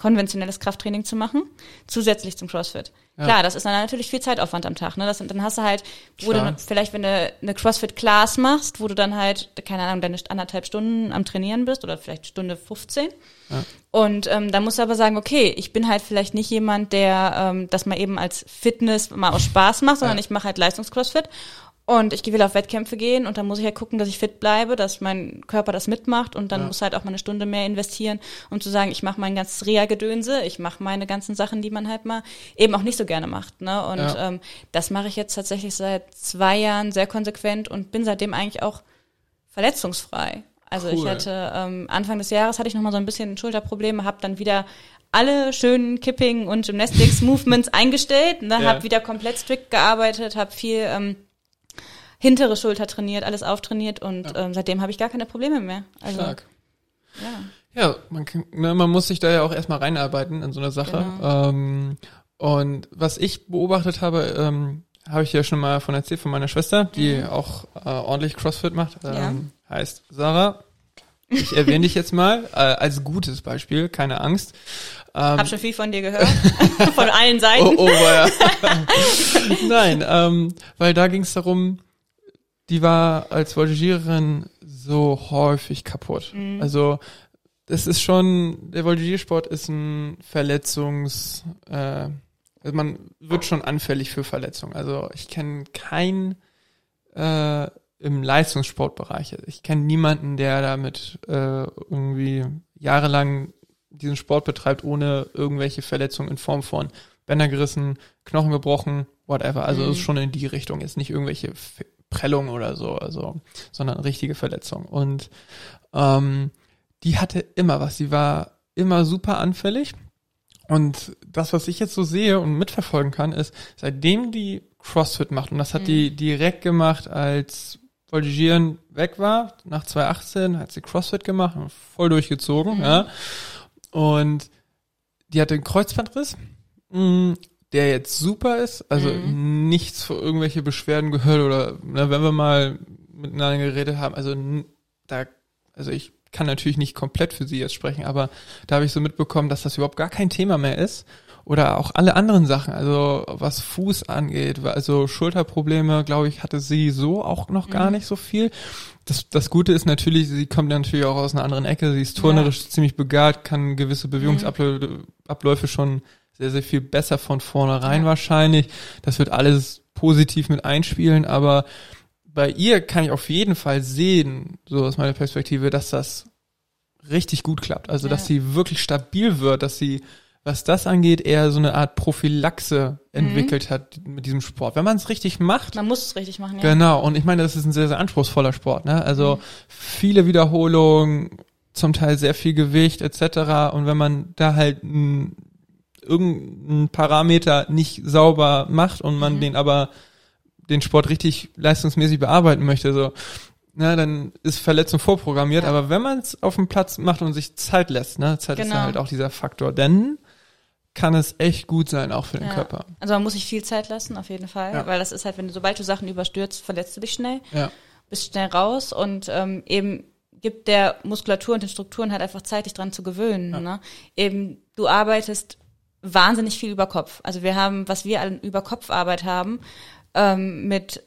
konventionelles Krafttraining zu machen, zusätzlich zum CrossFit. Ja. Klar, das ist dann natürlich viel Zeitaufwand am Tag. Ne? Das, dann hast du halt, wo Klar. du vielleicht, wenn du eine CrossFit-Class machst, wo du dann halt, keine Ahnung, deine anderthalb Stunden am Trainieren bist oder vielleicht Stunde 15. Ja. Und ähm, da musst du aber sagen, okay, ich bin halt vielleicht nicht jemand, der ähm, das mal eben als Fitness mal aus Spaß macht, sondern ja. ich mache halt Leistungscrossfit. Und ich will auf Wettkämpfe gehen und dann muss ich halt gucken, dass ich fit bleibe, dass mein Körper das mitmacht und dann ja. muss halt auch mal eine Stunde mehr investieren, um zu sagen, ich mache mein ganzes Reha-Gedönse, ich mache meine ganzen Sachen, die man halt mal eben auch nicht so gerne macht. Ne? Und ja. ähm, das mache ich jetzt tatsächlich seit zwei Jahren sehr konsequent und bin seitdem eigentlich auch verletzungsfrei. Also cool. ich hatte ähm, Anfang des Jahres hatte ich noch mal so ein bisschen Schulterprobleme, habe dann wieder alle schönen Kipping und Gymnastics Movements eingestellt, ne, ja. habe wieder komplett strikt gearbeitet, habe viel ähm, hintere Schulter trainiert, alles auftrainiert und ja. ähm, seitdem habe ich gar keine Probleme mehr. Also, Stark.
Ja. Ja, man, kann, ne, man muss sich da ja auch erstmal reinarbeiten in so eine Sache. Genau. Ähm, und was ich beobachtet habe, ähm, habe ich ja schon mal von erzählt von meiner Schwester, die mhm. auch äh, ordentlich CrossFit macht. Ähm, ja. Heißt Sarah. Ich erwähne dich jetzt mal äh, als gutes Beispiel, keine Angst.
Ähm, Hab schon viel von dir gehört, <laughs> von allen Seiten. Oh, oh
ja. <laughs> Nein, ähm, weil da ging es darum, die war als Voltigiererin so häufig kaputt. Mhm. Also das ist schon, der Voltigiersport ist ein Verletzungs, äh, also man wird schon anfällig für Verletzungen. Also ich kenne keinen äh, im Leistungssportbereich. Ich kenne niemanden, der damit äh, irgendwie jahrelang diesen Sport betreibt, ohne irgendwelche Verletzungen in Form von Bänder gerissen, Knochen gebrochen, whatever. Also mhm. ist schon in die Richtung, jetzt nicht irgendwelche Prellung oder so, also, sondern richtige Verletzung. Und ähm, die hatte immer was. Sie war immer super anfällig. Und das, was ich jetzt so sehe und mitverfolgen kann, ist, seitdem die CrossFit macht, und das hat mhm. die direkt gemacht, als Voltigieren weg war, nach 2018 hat sie CrossFit gemacht, voll durchgezogen, mhm. ja. Und die hatte einen Kreuzbandriss. Der jetzt super ist, also mhm. nichts für irgendwelche Beschwerden gehört oder ne, wenn wir mal miteinander geredet haben, also da, also ich kann natürlich nicht komplett für sie jetzt sprechen, aber da habe ich so mitbekommen, dass das überhaupt gar kein Thema mehr ist oder auch alle anderen Sachen, also was Fuß angeht, also Schulterprobleme, glaube ich, hatte sie so auch noch gar mhm. nicht so viel. Das, das Gute ist natürlich, sie kommt natürlich auch aus einer anderen Ecke, sie ist turnerisch ja. ziemlich begabt, kann gewisse Bewegungsabläufe mhm. schon sehr, sehr viel besser von vornherein ja. wahrscheinlich. Das wird alles positiv mit einspielen, aber bei ihr kann ich auf jeden Fall sehen, so aus meiner Perspektive, dass das richtig gut klappt. Also, ja. dass sie wirklich stabil wird, dass sie, was das angeht, eher so eine Art Prophylaxe mhm. entwickelt hat mit diesem Sport. Wenn man es richtig macht.
Man muss es richtig machen,
ja. Genau. Und ich meine, das ist ein sehr, sehr anspruchsvoller Sport, ne? Also, mhm. viele Wiederholungen, zum Teil sehr viel Gewicht etc. Und wenn man da halt ein irgendein Parameter nicht sauber macht und man mhm. den aber den Sport richtig leistungsmäßig bearbeiten möchte, so, na, dann ist Verletzung vorprogrammiert. Ja. Aber wenn man es auf dem Platz macht und sich Zeit lässt, ne, Zeit genau. ist halt auch dieser Faktor, denn kann es echt gut sein, auch für den ja. Körper.
Also man muss sich viel Zeit lassen, auf jeden Fall, ja. weil das ist halt, wenn du, sobald du Sachen überstürzt, verletzt du dich schnell, ja. bist schnell raus und ähm, eben gibt der Muskulatur und den Strukturen halt einfach Zeit, dich dran zu gewöhnen. Ja. Ne? Eben, du arbeitest wahnsinnig viel über Kopf. Also wir haben, was wir an über Kopfarbeit haben, ähm, mit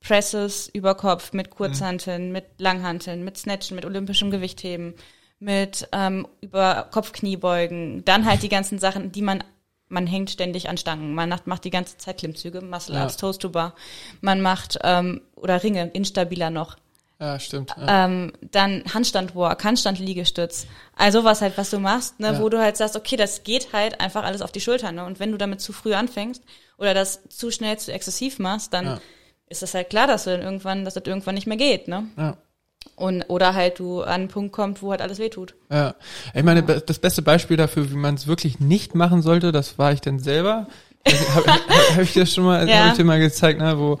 Presses über Kopf, mit Kurzhanteln, mhm. mit Langhanteln, mit Snatchen, mit olympischem Gewichtheben, mit ähm, über Kopfkniebeugen, dann halt die ganzen Sachen, die man man hängt ständig an Stangen, man macht, macht die ganze Zeit Klimmzüge, Muscle Ups, ja. Toast to Bar, man macht ähm, oder Ringe, instabiler noch.
Ja, stimmt. Ja.
Ähm, dann Handstand Walk, Handstand Liegestütz. Also was halt, was du machst, ne, ja. wo du halt sagst, okay, das geht halt einfach alles auf die Schultern. Ne? Und wenn du damit zu früh anfängst oder das zu schnell zu exzessiv machst, dann ja. ist das halt klar, dass du dann irgendwann, dass das irgendwann nicht mehr geht, ne? Ja. Und, oder halt du an einen Punkt kommst, wo halt alles wehtut.
Ja. Ich meine, das beste Beispiel dafür, wie man es wirklich nicht machen sollte, das war ich dann selber. <laughs> habe hab, hab ich dir schon mal, ja. hab ich dir mal gezeigt, ne, wo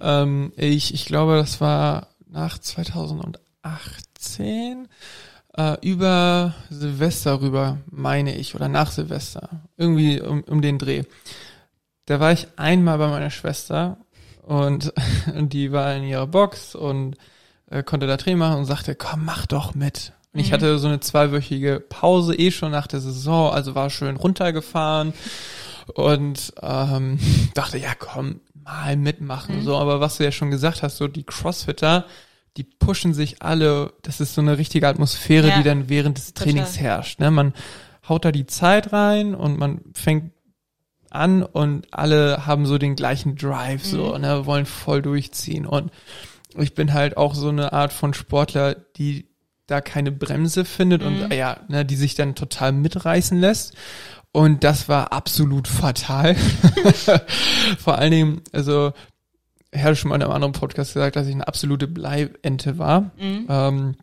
ähm, ich, ich glaube, das war nach 2018 äh, über Silvester rüber, meine ich, oder nach Silvester. Irgendwie um, um den Dreh. Da war ich einmal bei meiner Schwester und <laughs> die war in ihrer Box und äh, konnte da Training machen und sagte, komm, mach doch mit. Und ich hatte so eine zweiwöchige Pause eh schon nach der Saison, also war schön runtergefahren und ähm, <laughs> dachte, ja komm, mal mitmachen. So, aber was du ja schon gesagt hast, so die Crossfitter, die pushen sich alle, das ist so eine richtige Atmosphäre,
Ja.
die dann während des Trainings herrscht. Ne? Man haut da die Zeit rein und man fängt an und alle haben so den gleichen Drive, so, ne, wollen voll durchziehen. Und ich bin halt auch so eine Art von Sportler, die da keine Bremse findet und ja, ne, die sich dann total mitreißen lässt. Und das war absolut fatal. <laughs> Vor allen Dingen, also, ich hatte schon mal in einem anderen Podcast gesagt, dass ich eine absolute Bleiente war. Ähm,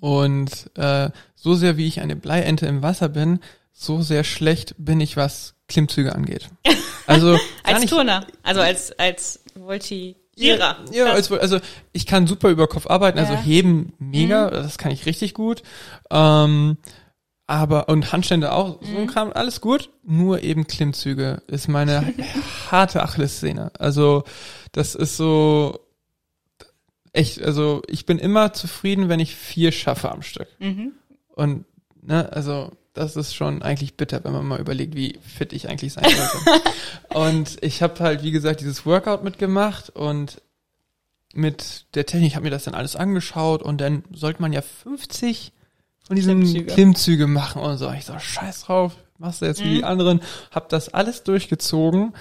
und äh, so sehr wie ich eine Bleiente im Wasser bin, so sehr schlecht bin ich, was Klimmzüge angeht. <laughs> Also
Als
nicht,
Turner, also als, als Voltigierer.
ja,
Das-
also, also ich kann super über Kopf arbeiten, also
Ja. Mhm.
heben mega, das kann ich richtig gut. Ähm, aber und Handstände auch, so
Mhm.
ein Kram, alles gut. Nur eben Klimmzüge ist meine <laughs> harte Achillessehne. Also das ist so echt, also ich bin immer zufrieden, wenn ich vier schaffe am Stück.
Mhm.
Und ne, also das ist schon eigentlich bitter, wenn man mal überlegt, wie fit ich eigentlich sein sollte. <laughs> und ich habe halt, wie gesagt, dieses Workout mitgemacht und mit der Technik habe mir das dann alles angeschaut und dann sollte man ja 50 von diesen
Klimmzüge.
Klimmzüge, machen und so. Ich so, scheiß drauf, machst du jetzt wie die anderen. Hab das alles durchgezogen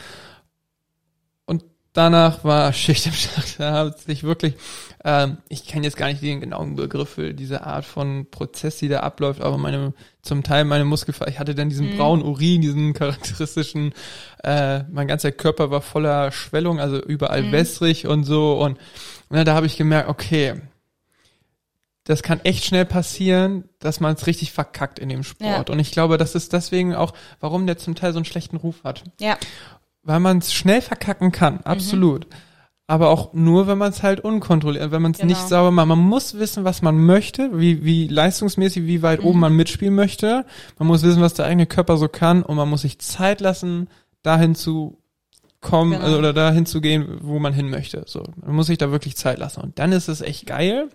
und danach war Schicht im Schacht. Da hat sich wirklich, ähm, ich kenne jetzt gar nicht den genauen Begriff für diese Art von Prozess, die da abläuft, aber meine, zum Teil meine Muskelfaser, ich hatte dann diesen braunen Urin, diesen charakteristischen, äh, mein ganzer Körper war voller Schwellung, also überall wässrig und so und, na, da habe ich gemerkt, okay, das kann echt schnell passieren, dass man es richtig verkackt in dem Sport.
Ja.
Und ich glaube, das ist deswegen auch, warum der zum Teil so einen schlechten Ruf hat
Ja,
weil man es schnell verkacken kann,
Mhm.
absolut. Aber auch nur, wenn man es halt unkontrolliert, wenn man es
Genau.
nicht sauber macht. Man muss wissen, was man möchte, wie, wie leistungsmäßig, wie weit
Mhm.
oben man mitspielen möchte. Man muss wissen, was der eigene Körper so kann und man muss sich Zeit lassen, dahin zu kommen
Genau.
also, oder dahin zu gehen, wo man hin möchte. So, man muss sich da wirklich Zeit lassen und dann ist es echt geil.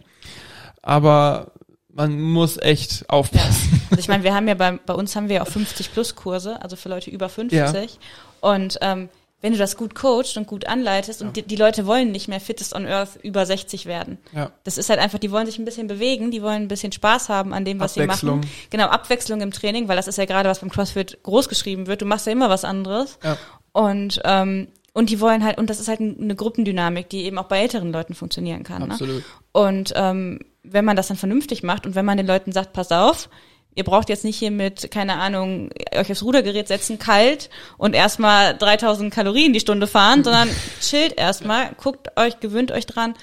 Aber man muss echt aufpassen.
also ich meine, wir haben ja bei, bei uns haben wir auch 50 plus Kurse, also für Leute über 50. Und ähm, wenn du das gut coachst und gut anleitest und die, die Leute wollen nicht mehr fittest on earth über 60 werden.
Ja.
Das ist halt einfach, die wollen sich ein bisschen bewegen, die wollen ein bisschen Spaß haben an dem, was sie
Abwechslung.
machen. Genau, Abwechslung im Training, weil das ist ja gerade, was beim CrossFit groß geschrieben wird. Du machst ja immer was anderes.
Ja.
Und, ähm, und die wollen halt, und das ist halt eine Gruppendynamik, die eben auch bei älteren Leuten funktionieren kann. Ne?
Absolut.
Und ähm, wenn man das dann vernünftig macht und wenn man den Leuten sagt, pass auf, ihr braucht jetzt nicht hier mit, keine Ahnung, euch aufs Rudergerät setzen, kalt und erstmal 3000 Kalorien die Stunde fahren, sondern <laughs> chillt erstmal, guckt euch, gewöhnt euch dran.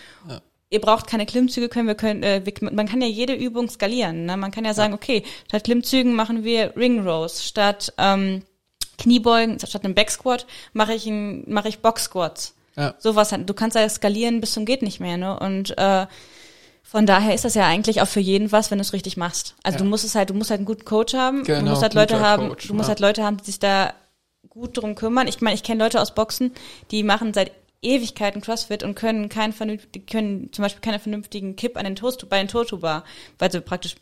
Ihr braucht keine Klimmzüge, können wir können, äh, man kann ja jede Übung skalieren. Ne? Man kann ja sagen, okay, statt Klimmzügen machen wir Ring Rows, statt ähm, Kniebeugen, statt einem Backsquat mache ich ein, mache ich Box Squats.
Ja.
Sowas, du kannst ja skalieren bis zum geht nicht mehr, ne? Und äh, von daher ist das ja eigentlich auch für jeden was, wenn du es richtig machst. Also
Ja.
du musst es halt, du musst halt einen guten Coach haben, du
Genau,
musst halt Leute haben,
Coach,
du musst
ja.
halt Leute haben, die sich da gut drum kümmern. Ich meine, ich kenne Leute aus Boxen, die machen seit Ewigkeiten CrossFit und können keinen vernünftigen, können zum Beispiel keinen vernünftigen Kipp an den Toast, bei den Totubar, weil sie praktisch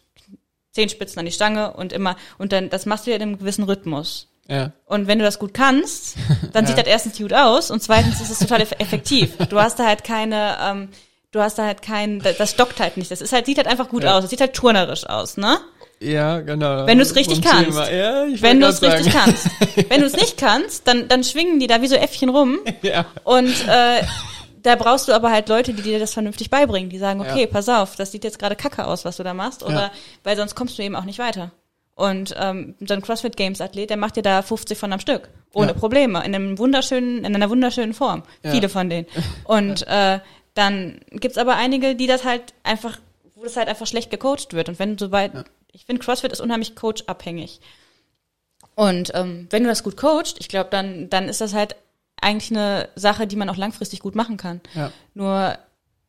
zehn Spitzen an die Stange und immer, und dann, das machst du ja in einem gewissen Rhythmus.
Ja.
Und wenn du das gut kannst, <laughs> dann
Ja.
sieht das erstens gut aus und zweitens ist es total eff- effektiv. Du hast da halt keine, ähm, du hast da halt kein, das das stockt halt nicht. Das ist halt, sieht halt einfach gut
Ja.
aus. Es sieht halt turnerisch aus, ne?
Ja, genau.
Wenn du's richtig
Vom
kannst.
Ja,
Wenn du es richtig kannst. <laughs> Wenn du es nicht kannst, dann, dann schwingen die da wie so Äffchen rum <laughs>
Ja.
und äh, da brauchst du aber halt Leute, die dir das vernünftig beibringen, die sagen, okay,
Ja.
pass auf, das sieht jetzt gerade kacke aus, was du da machst, oder weil sonst kommst du eben auch nicht weiter. Und ähm, so ein CrossFit Games Athlet, der macht dir da 50 von am Stück, ohne
Ja.
Probleme, in einem wunderschönen, in einer wunderschönen Form,
Ja.
viele von denen. Und äh, dann gibt's aber einige, die das halt einfach, wo das halt einfach schlecht gecoacht wird. Und wenn du so weit, ich finde CrossFit ist unheimlich coachabhängig. Und ähm, wenn du das gut coachst, ich glaube, dann, dann ist das halt eigentlich eine Sache, die man auch langfristig gut machen kann.
Ja.
Nur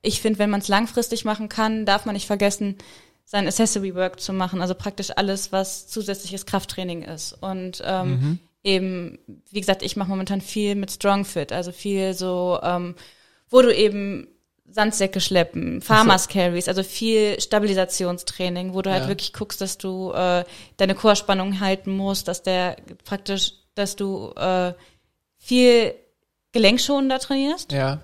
ich finde, wenn man es langfristig machen kann, darf man nicht vergessen, sein Accessory Work zu machen, also praktisch alles, was zusätzliches Krafttraining ist. Und ähm, eben, wie gesagt, ich mache momentan viel mit Strong Fit, also viel so, ähm, wo du eben Sandsäcke schleppen, Farmers Carries, also viel Stabilisationstraining, wo du halt wirklich guckst, dass du äh, deine Chorspannung halten musst, dass der praktisch, dass du äh, viel gelenkschonender trainierst.
Ja.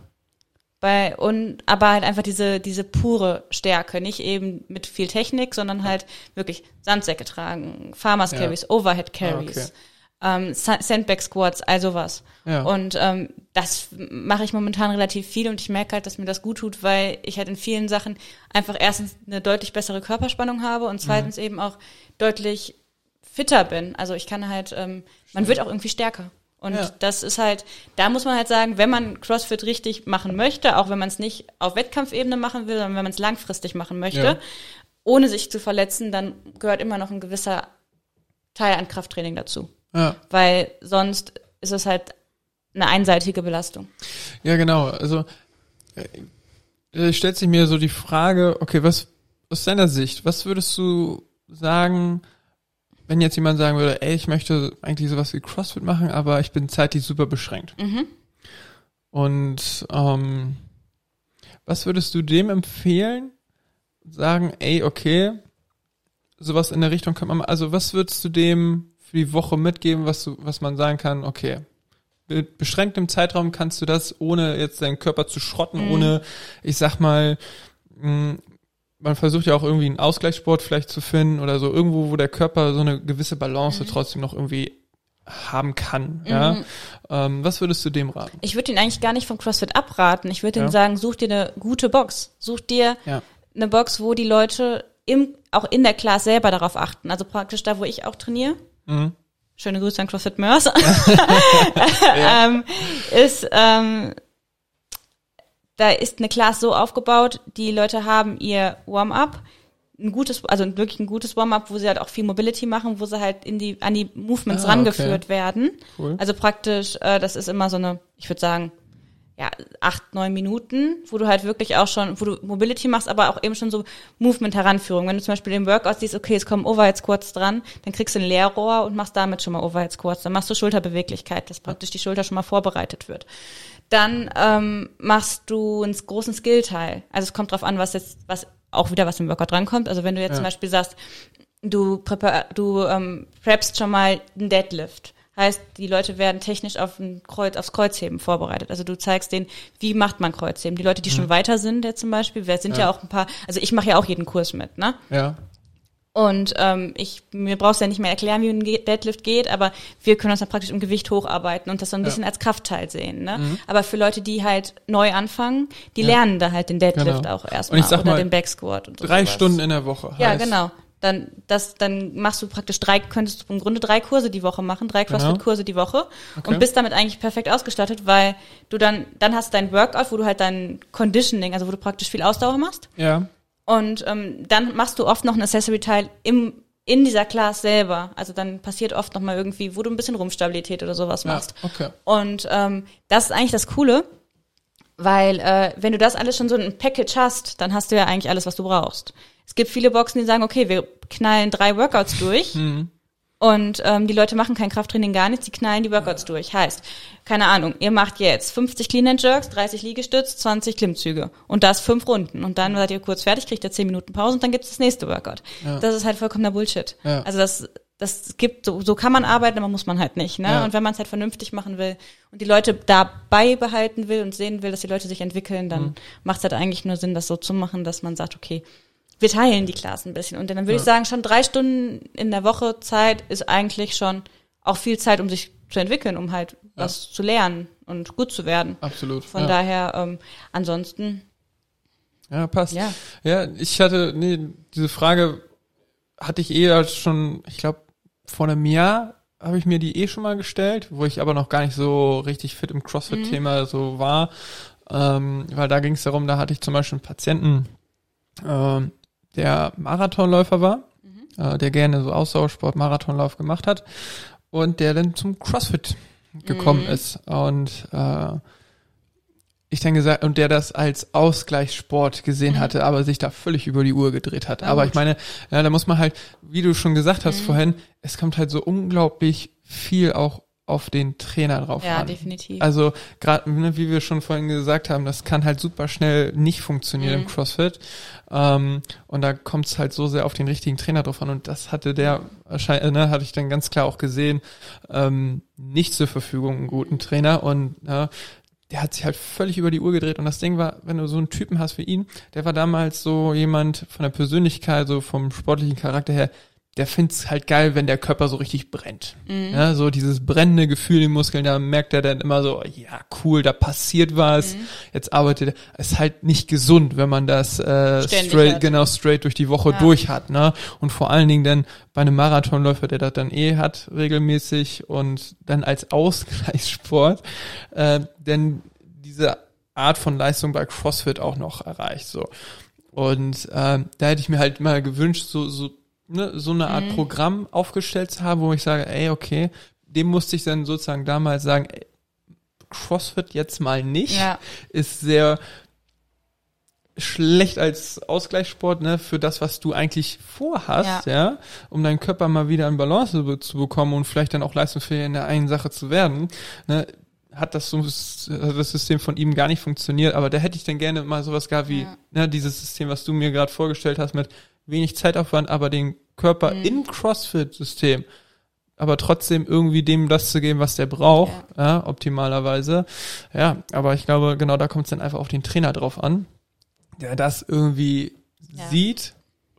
Bei, und aber halt einfach diese, diese pure Stärke, nicht eben mit viel Technik, sondern halt wirklich Sandsäcke tragen, Farmers
Ja.
Carries, Overhead Carries,
Ah, okay.
Ähm, Sa- Sandbag Squats, all sowas.
Ja.
Und ähm, das mache ich momentan relativ viel und ich merke halt, dass mir das gut tut, weil ich halt in vielen Sachen einfach erstens eine deutlich bessere Körperspannung habe und zweitens
Mhm.
eben auch deutlich fitter bin. Also ich kann halt, ähm, man wird auch irgendwie stärker. Und
Ja.
das ist halt, da muss man halt sagen, wenn man CrossFit richtig machen möchte, auch wenn man es nicht auf Wettkampfebene machen will, sondern wenn man es langfristig machen möchte,
Ja.
ohne sich zu verletzen, dann gehört immer noch ein gewisser Teil an Krafttraining dazu.
Ja.
Weil sonst ist es halt eine einseitige Belastung.
Ja, genau. Also äh, stellt sich mir so die Frage, okay, was aus deiner Sicht, was würdest du sagen, wenn jetzt jemand sagen würde, ey, ich möchte eigentlich sowas wie CrossFit machen, aber ich bin zeitlich super beschränkt. Und ähm, was würdest du dem empfehlen? Sagen, ey, okay, sowas in der Richtung kann man, ma- also was würdest du dem für die Woche mitgeben, was du, was man sagen kann, okay, mit beschränktem Zeitraum kannst du das, ohne jetzt deinen Körper zu schrotten, ohne, ich sag mal, mh, man versucht ja auch irgendwie einen Ausgleichssport vielleicht zu finden oder so irgendwo, wo der Körper so eine gewisse Balance trotzdem noch irgendwie haben kann. Ja, ähm, was würdest du dem raten?
Ich würde ihn eigentlich gar nicht vom CrossFit abraten. Ich würde
Ja.
ihm sagen, such dir eine gute Box. Such dir
Ja,
eine Box, wo die Leute im, auch in der Class selber darauf achten. Also praktisch da, wo ich auch trainiere.
Mhm.
Schöne Grüße an CrossFit Mörs. <laughs> <laughs> ähm, ist, ähm, da ist eine Class so aufgebaut, die Leute haben ihr Warm-up, ein gutes, also wirklich ein gutes Warm-up, wo sie halt auch viel Mobility machen, wo sie halt in die, an die Movements
Ah,
rangeführt werden.
Cool.
Also praktisch, äh, das ist immer so eine, ich würde sagen, ja, acht, neun Minuten, wo du halt wirklich auch schon, wo du Mobility machst, aber auch eben schon so Movement-Heranführung. Wenn du zum Beispiel den Workout siehst, okay, es kommen Overhead Squats dran, dann kriegst du ein Leerrohr und machst damit schon mal Overhead Squats. Dann machst du Schulterbeweglichkeit, dass praktisch die Schulter schon mal vorbereitet wird. Dann ähm, machst du einen großen Skill-Teil. Also es kommt drauf an, was jetzt, was auch wieder was im Workout drankommt. Also wenn du jetzt
Ja.
zum Beispiel sagst, du, präpar du ähm, preppst schon mal einen Deadlift. Heißt, die Leute werden technisch auf ein Kreuz, aufs Kreuzheben vorbereitet. Also du zeigst denen, wie macht man Kreuzheben. Die Leute, die schon weiter sind, jetzt zum Beispiel, wir sind ja,
Ja.
auch ein paar, also ich mache ja auch jeden Kurs mit, ne?
Ja,
Und ähm, ich, mir brauchst du ja nicht mehr erklären, wie ein Deadlift geht, aber wir können uns dann praktisch im Gewicht hocharbeiten und das so ein
Ja.
bisschen als Kraftteil sehen. Ne? Aber für Leute, die halt neu anfangen, die
Ja.
lernen da halt den Deadlift
Genau.
auch erstmal
Und ich sag
oder
mal,
den Backsquat und so
drei
sowas.
Stunden in der Woche.
Ja,
heißt,
genau. Dann, das, dann machst du praktisch drei, könntest du im Grunde drei Kurse die Woche machen, drei
Genau.
CrossFit-Kurse die Woche
Okay.
und bist damit eigentlich perfekt ausgestattet, weil du dann, dann hast dein Workout, wo du halt dein Conditioning, also wo du praktisch viel Ausdauer machst
Ja,
und ähm, dann machst du oft noch ein Accessory-Teil im in dieser Class selber. Also dann passiert oft noch mal irgendwie, wo du ein bisschen Rumpfstabilität oder sowas
ja,
machst.
okay.
Und ähm, das ist eigentlich das Coole, weil äh, wenn du das alles schon so in einem Package hast, dann hast du ja eigentlich alles, was du brauchst. Es gibt viele Boxen, die sagen, okay, wir knallen drei Workouts durch und ähm, die Leute machen kein Krafttraining, gar nichts, die knallen die Workouts durch. Heißt, keine Ahnung, ihr macht jetzt 50 Clean and Jerks, 30 Liegestütz, 20 Klimmzüge und das fünf Runden und dann seid ihr kurz fertig, kriegt ihr 10 Minuten Pause und dann gibt's das nächste Workout.
Ja.
Das ist halt vollkommener Bullshit.
Ja.
Also das das gibt, so, so kann man arbeiten, aber muss man halt nicht. Ne?
Ja.
Und wenn man es halt vernünftig machen will und die Leute dabei behalten will und sehen will, dass die Leute sich entwickeln, dann
Mhm.
macht es halt eigentlich nur Sinn, das so zu machen, dass man sagt, okay, wir teilen die Klassen ein bisschen. Und dann würde ich sagen, schon drei Stunden in der Woche Zeit ist eigentlich schon auch viel Zeit, um sich zu entwickeln, um halt was zu lernen und gut zu werden.
Absolut.
Von
ja.
daher, ähm, ansonsten,
Ja, passt.
ja.
Ja, ich hatte, nee, diese Frage hatte ich eh schon, ich glaube, vor einem Jahr habe ich mir die eh schon mal gestellt, wo ich aber noch gar nicht so richtig fit im CrossFit-Thema so war. Ähm, weil da ging es darum, da hatte ich zum Beispiel einen Patienten, ähm, der Marathonläufer war, äh, der gerne so Ausdauersport, Marathonlauf gemacht hat und der dann zum CrossFit gekommen ist. Und äh, ich dann gesagt, und der das als Ausgleichssport gesehen hatte, aber sich da völlig über die Uhr gedreht hat.
Na
aber
gut.
ich meine, ja, da muss man halt, wie du schon gesagt hast vorhin, es kommt halt so unglaublich viel auch auf den Trainer drauf
Ja,
an.
definitiv.
Also gerade, ne, wie wir schon vorhin gesagt haben, das kann halt super schnell nicht funktionieren
Mhm.
im CrossFit. Ähm, und da kommt es halt so sehr auf den richtigen Trainer drauf an. Und das hatte der wahrscheinlich, ne, hatte ich dann ganz klar auch gesehen, ähm, nicht zur Verfügung einen guten Trainer. Und ne, der hat sich halt völlig über die Uhr gedreht. Und das Ding war, wenn du so einen Typen hast wie ihn, der war damals so jemand von der Persönlichkeit, so vom sportlichen Charakter her, der find's halt geil, wenn der Körper so richtig brennt.
Mhm.
Ja, so dieses brennende Gefühl in den Muskeln, da merkt er dann immer so, ja, cool, da passiert was.
Mhm.
Jetzt arbeitet er. Ist halt nicht gesund, wenn man das äh,
Ständig
straight,
hat.
genau straight durch die Woche
Ja.
durch hat, ne? Und vor allen Dingen dann bei einem Marathonläufer, der das dann eh hat, regelmäßig und dann als Ausgleichssport, äh, denn diese Art von Leistung bei CrossFit auch noch erreicht. So. Und ähm, da hätte ich mir halt mal gewünscht, so, so, ne, so eine
Mhm.
Art Programm aufgestellt zu haben, wo ich sage, ey, okay, dem musste ich dann sozusagen damals sagen, ey, CrossFit jetzt mal nicht,
Ja.
ist sehr schlecht als Ausgleichssport, ne, für das, was du eigentlich vorhast, ja, um deinen Körper mal wieder in Balance zu bekommen und vielleicht dann auch leistungsfähig in der einen Sache zu werden, ne, hat das so das System von ihm gar nicht funktioniert, aber da hätte ich dann gerne mal sowas gehabt wie,
Ja.
ne, dieses System, was du mir gerade vorgestellt hast, mit wenig Zeitaufwand, aber den Körper
Mhm.
im CrossFit-System, aber trotzdem irgendwie dem das zu geben, was der braucht, ja. optimalerweise. Ja, aber ich glaube, genau da kommt es dann einfach auf den Trainer drauf an, der das irgendwie
Ja.
sieht,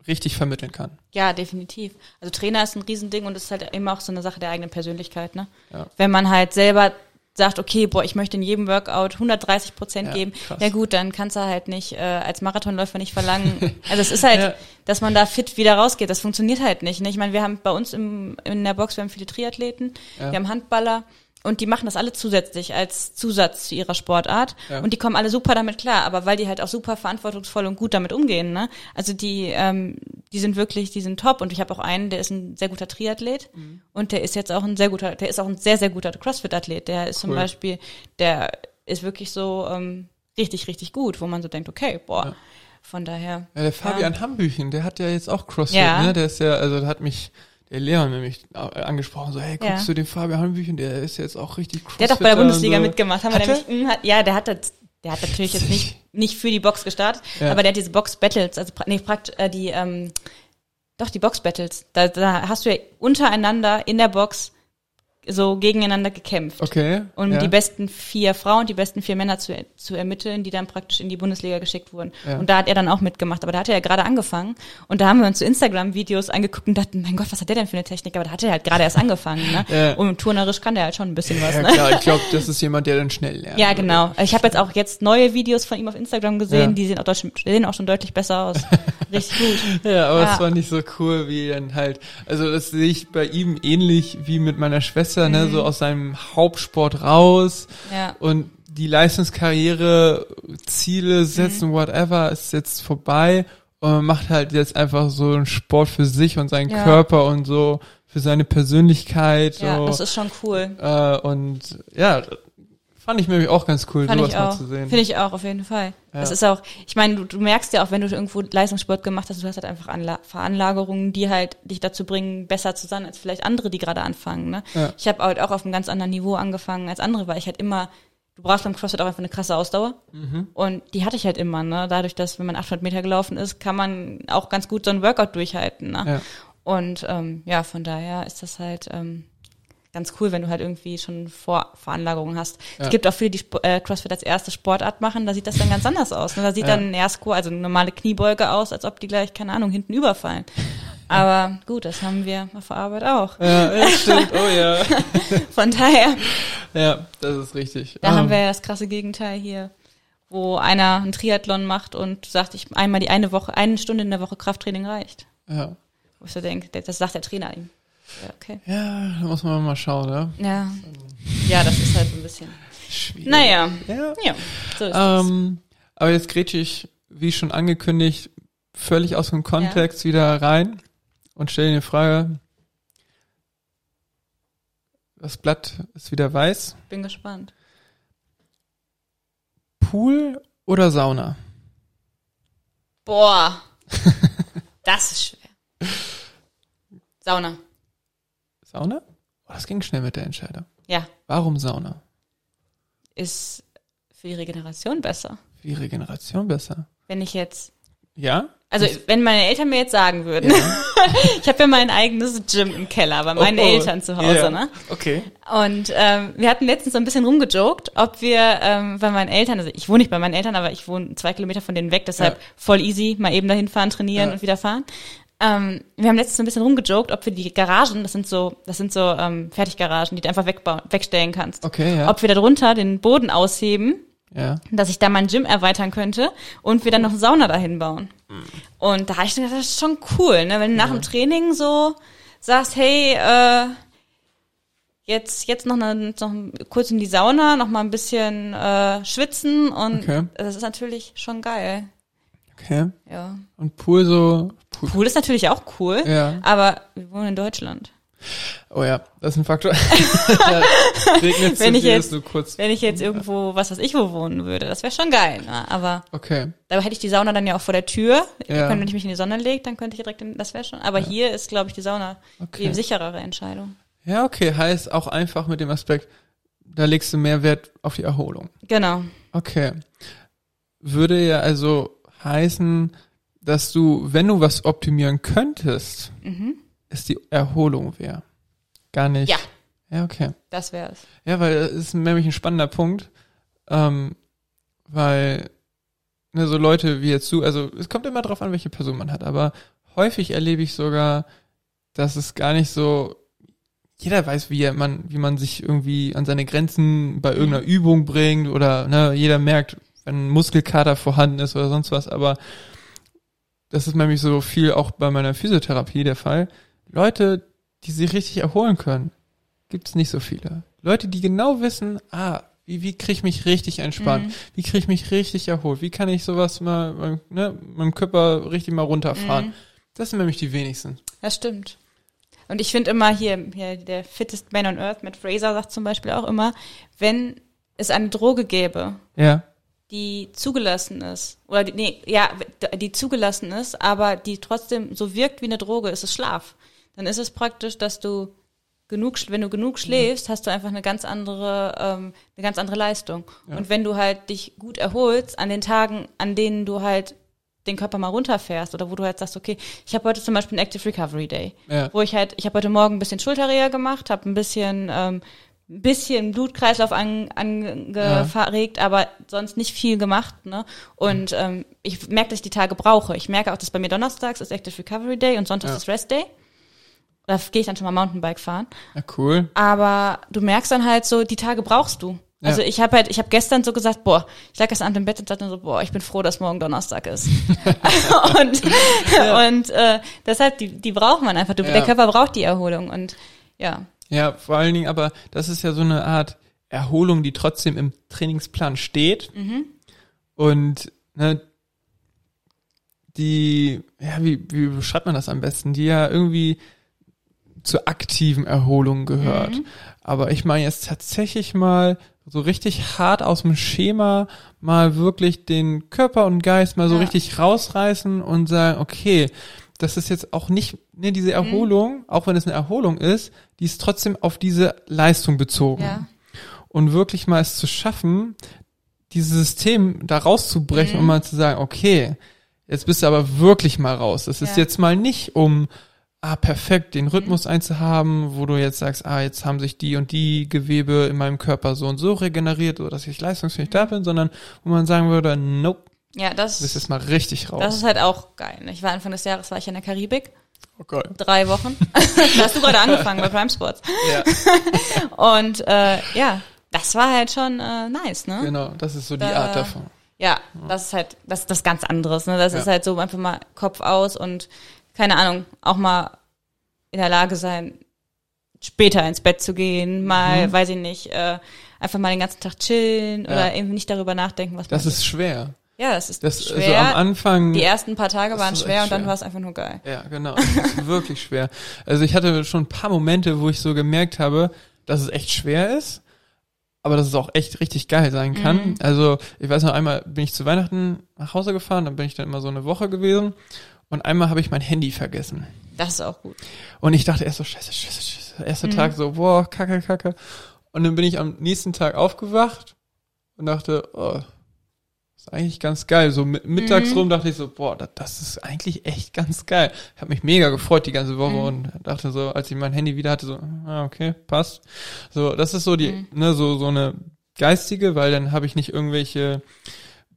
richtig vermitteln kann.
Ja, definitiv. Also Trainer ist ein Riesending und es ist halt immer auch so eine Sache der eigenen Persönlichkeit, ne?
Ja.
Wenn man halt selber sagt, okay, boah, ich möchte in jedem Workout 130 Prozent
Ja,
geben,
krass.
ja gut, dann kannst du halt nicht äh, als Marathonläufer nicht verlangen. <laughs> Also es ist halt,
Ja.
dass man da fit wieder rausgeht. Das funktioniert halt nicht. Ne? Ich meine, wir haben bei uns im, in der Box, wir haben viele Triathleten,
Ja.
wir haben Handballer und die machen das alle zusätzlich als Zusatz zu ihrer Sportart
Ja.
und die kommen alle super damit klar, aber weil die halt auch super verantwortungsvoll und gut damit umgehen, ne? Also die, ähm, die sind wirklich, die sind top und ich habe auch einen, der ist ein sehr guter Triathlet
Mhm.
und der ist jetzt auch ein sehr guter, der ist auch ein sehr sehr guter CrossFit-Athlet. Der ist zum
Cool.
Beispiel, der ist wirklich so ähm, richtig richtig gut, wo man so denkt, okay, boah,
Ja.
von daher.
Ja, der Fabian Hambüchen, der hat ja jetzt auch CrossFit,
Ja.
ne? Der ist ja, also da hat mich der Leon nämlich äh, angesprochen, so, hey, guckst
Ja.
du den Fabian Hambüchen, der ist jetzt auch richtig CrossFit.
Der hat auch bei der Bundesliga
so.
mitgemacht. Haben wir
Hat
nämlich, mh, hat, ja, der hat das, der hat natürlich jetzt nicht, <laughs> nicht für die Box gestartet,
Ja.
aber der hat diese Box Battles, also nee, praktisch äh, die, ähm, doch die Box Battles. Da, da hast du ja untereinander in der Box so gegeneinander gekämpft.
Okay.
Um
ja.
die besten vier Frauen, die besten vier Männer zu, zu ermitteln, die dann praktisch in die Bundesliga geschickt wurden.
Ja.
Und da hat er dann auch mitgemacht. Aber da hat er ja gerade angefangen. Und da haben wir uns so Instagram-Videos angeguckt und dachten, mein Gott, was hat der denn für eine Technik? Aber da hat er halt gerade erst angefangen. Ne? <laughs>
Ja.
Und turnerisch kann der halt schon ein bisschen was.
Ja,
Ne?
klar, ich <laughs> glaube, das ist jemand, der dann schnell lernt.
Ja, genau. Ich habe jetzt auch jetzt neue Videos von ihm auf Instagram gesehen,
Ja.
die sehen auch, deutsch, sehen auch schon deutlich besser aus. <laughs> Richtig gut.
Ja, aber
Ja.
es war nicht so cool, wie dann halt, also das sehe ich bei ihm ähnlich wie mit meiner Schwester, ne,
Mhm.
so aus seinem Hauptsport raus
Ja.
und die Leistungskarriere, Ziele setzen,
Mhm.
whatever, ist jetzt vorbei und man macht halt jetzt einfach so einen Sport für sich und seinen
Ja.
Körper und so für seine Persönlichkeit,
Ja,
so,
das ist schon cool.
äh, und ja, fand ich nämlich auch ganz cool,
Fand
sowas
ich
mal zu sehen.
Finde ich auch, auf jeden Fall.
Ja.
Das ist auch, ich meine, du, du merkst ja auch, wenn du irgendwo Leistungssport gemacht hast, du hast halt einfach Anla Veranlagerungen, die halt dich dazu bringen, besser zu sein als vielleicht andere, die gerade anfangen. Ne?
Ja.
Ich habe halt auch auf einem ganz anderen Niveau angefangen als andere, weil ich halt immer, du brauchst beim CrossFit auch einfach eine krasse Ausdauer.
Mhm.
Und die hatte ich halt immer. Ne? Dadurch, dass wenn man 800 Meter gelaufen ist, kann man auch ganz gut so ein Workout durchhalten. Ne?
Ja.
Und ähm, ja, von daher ist das halt ähm, ganz cool, wenn du halt irgendwie schon Vor Veranlagerungen hast.
Ja.
Es gibt auch viele, die Sp äh, CrossFit als erste Sportart machen, da sieht das dann ganz anders aus. Ne? Da sieht
Ja.
dann ein Squat, also eine normale Kniebeuge aus, als ob die gleich, keine Ahnung, hinten überfallen. Aber gut, das haben wir auf der Arbeit auch.
Ja, ja, stimmt, oh ja. <laughs>
Von daher,
Ja, das ist richtig.
da
Ähm,
haben wir ja das krasse Gegenteil hier, wo einer einen Triathlon macht und sagt, ich einmal die eine Woche, eine Stunde in der Woche Krafttraining reicht.
Ja.
Wo ich so denke, das sagt der Trainer ihm. Ja, okay.
Ja, da muss man mal schauen, ne?
Ja. Ja, das ist halt so ein bisschen.
Schwierig.
Naja,
Ja.
ja, so ist das.
Ähm, aber jetzt grätsche ich, wie schon angekündigt, völlig aus dem Kontext wieder rein und stelle eine Frage. Das Blatt ist wieder weiß.
Bin gespannt.
Pool oder Sauna?
Boah, <laughs> das ist schwer. Sauna.
Sauna? Oh, das ging schnell mit der Entscheidung.
Ja,
Warum Sauna?
ist für die Regeneration besser.
Für die Regeneration besser.
Wenn ich jetzt,
Ja?
also wenn meine Eltern mir jetzt sagen würden, <laughs> ich habe ja mein eigenes Gym im Keller bei meinen
Oh, oh.
Eltern zu Hause,
Ja.
ne?
Okay.
Und ähm, wir hatten letztens so ein bisschen rumgejoked, ob wir ähm, bei meinen Eltern, also ich wohne nicht bei meinen Eltern, aber ich wohne zwei Kilometer von denen weg, deshalb
Ja.
voll easy, mal eben dahin fahren, trainieren
Ja.
und wieder fahren. Ähm, wir haben letztens so ein bisschen rumgejoked, ob wir die Garagen, das sind so, das sind so ähm, Fertiggaragen, die du einfach wegstellen kannst.
Okay, ja.
Ob wir darunter den Boden ausheben,
ja.
dass ich da mein Gym erweitern könnte und wir dann noch eine Sauna dahin bauen.
Mhm.
Und da habe ich gedacht, das ist schon cool, ne? wenn du nach dem Training so sagst, hey, äh, jetzt jetzt noch, eine, noch kurz in die Sauna, noch mal ein bisschen äh, schwitzen und
Okay.
das ist natürlich schon geil.
Okay.
Ja.
Und Pool so. Pool.
Pool ist natürlich auch cool,
Ja.
aber wir wohnen in Deutschland.
Oh ja, das ist ein Faktor. <laughs> regnet
Wenn ich jetzt-
so kurz.
Wenn ich jetzt irgendwo, was weiß ich, wo wohnen würde, das wäre schon geil. Ne? Aber
Okay.
da hätte ich die Sauna dann ja auch vor der Tür.
Ja.
Wenn ich mich in die Sonne lege, dann könnte ich direkt, in, das wäre schon. Aber hier ist, glaube ich, die Sauna
Okay.
die sicherere Entscheidung.
Ja, okay. Heißt auch einfach mit dem Aspekt, da legst du mehr Wert auf die Erholung.
Genau.
Okay. Würde ja also heißen, dass du, wenn du was optimieren könntest, es die Erholung wäre. Gar nicht.
Ja.
Ja, okay.
Das wäre es.
Ja, weil das ist nämlich ein spannender Punkt, ähm, weil ne, so Leute wie jetzt du, also es kommt immer drauf an, welche Person man hat, aber häufig erlebe ich sogar, dass es gar nicht so, jeder weiß, wie man, wie man sich irgendwie an seine Grenzen bei irgendeiner Übung bringt oder ne, jeder merkt, wenn ein Muskelkater vorhanden ist oder sonst was, aber das ist nämlich so viel auch bei meiner Physiotherapie der Fall. Leute, die sich richtig erholen können, gibt's nicht so viele. Leute, die genau wissen, ah, wie, wie kriege ich mich richtig entspannt?
Mhm.
Wie kriege ich mich richtig erholt? Wie kann ich sowas mal, ne, meinem Körper richtig mal runterfahren?
Mhm.
Das sind nämlich die wenigsten.
Das stimmt. Und ich finde immer hier, hier, der fittest man on earth, Matt Fraser sagt zum Beispiel auch immer, wenn es eine Droge gäbe,
Ja,
die zugelassen ist, oder die, nee, ja, die zugelassen ist, aber die trotzdem so wirkt wie eine Droge, ist es Schlaf. Dann ist es praktisch, dass du genug, wenn du genug schläfst, hast du einfach eine ganz andere, ähm, eine ganz andere Leistung. Und wenn du halt dich gut erholst an den Tagen, an denen du halt den Körper mal runterfährst oder wo du halt sagst, okay, ich habe heute zum Beispiel einen Active Recovery Day,
Ja.
wo ich halt, ich habe heute Morgen ein bisschen Schulterreha gemacht, habe ein bisschen, ähm, ein bisschen Blutkreislauf an, angeregt, aber sonst nicht viel gemacht, ne? Und ähm, ich merke, dass ich die Tage brauche. Ich merke auch, dass bei mir donnerstags ist Active Recovery Day und sonntags
Ja.
ist Rest Day. Da gehe ich dann schon mal Mountainbike fahren.
ja cool.
Aber du merkst dann halt so, die Tage brauchst du.
Ja.
Also ich habe halt, ich habe gestern so gesagt, boah, ich lag gestern Abend im Bett und dachte so, boah, ich bin froh, dass morgen Donnerstag ist. <laughs> <laughs> und und äh, deshalb, die, die braucht man einfach. Du,
Ja.
Der Körper braucht die Erholung und ja.
Ja, vor allen Dingen, aber das ist ja so eine Art Erholung, die trotzdem im Trainingsplan steht. Und ne, die, ja, wie, wie beschreibt man das am besten? Die ja irgendwie zur aktiven Erholung gehört. Aber ich meine jetzt tatsächlich mal so richtig hart aus dem Schema mal wirklich den Körper und Geist mal so
Ja.
richtig rausreißen und sagen, okay, das ist jetzt auch nicht, ne, diese Erholung, auch wenn es eine Erholung ist, die ist trotzdem auf diese Leistung bezogen.
Ja.
Und wirklich mal es zu schaffen, dieses System da rauszubrechen und mal zu sagen, okay, jetzt bist du aber wirklich mal raus. Das ist
Ja.
jetzt mal nicht um, ah, perfekt, den Rhythmus einzuhaben, wo du jetzt sagst, ah, jetzt haben sich die und die Gewebe in meinem Körper so und so regeneriert, oder dass ich leistungsfähig da bin, sondern wo man sagen würde, nope,
Ja, das,
du bist jetzt mal richtig raus.
das ist halt auch geil. ne? Ich war Anfang des Jahres, war ich in der Karibik,
oh Gott.
drei Wochen. <laughs> <laughs> da hast du gerade angefangen bei Prime Sports.
Ja, <laughs>
Und äh, ja, das war halt schon äh, nice, ne?
genau, das ist so die
Da-
Art davon.
Ja, das ist halt, das ist das ganz anderes. Ne? Das
Ja.
ist halt so einfach mal Kopf aus und keine Ahnung, auch mal in der Lage sein, später ins Bett zu gehen, mal,
Mhm.
weiß ich nicht, äh, einfach mal den ganzen Tag chillen oder eben nicht darüber nachdenken, was
Das ist schwer.
Ja, das ist
Das, also
schwer.
am Anfang.
Die ersten paar Tage waren schwer
echt
und dann
schwer.
war es einfach nur geil.
Ja, genau. Das ist <laughs> wirklich schwer. Also ich hatte schon ein paar Momente, wo ich so gemerkt habe, dass es echt schwer ist, aber dass es auch echt richtig geil sein kann.
Mhm.
Also ich weiß noch einmal bin ich zu Weihnachten nach Hause gefahren, dann bin ich dann immer so eine Woche gewesen und einmal habe ich mein Handy vergessen.
Das ist auch gut.
Und ich dachte erst so, scheiße, scheiße, scheiße. Erster Tag so, boah, kacke, kacke. Und dann bin ich am nächsten Tag aufgewacht und dachte, oh, ist eigentlich ganz geil. So mit, mittags rum dachte ich so, boah, das, das ist eigentlich echt ganz geil. Ich habe mich mega gefreut die ganze Woche und dachte so, als ich mein Handy wieder hatte, so, ah, okay, passt. So, das ist so die, ne, so, so eine geistige, weil dann habe ich nicht irgendwelche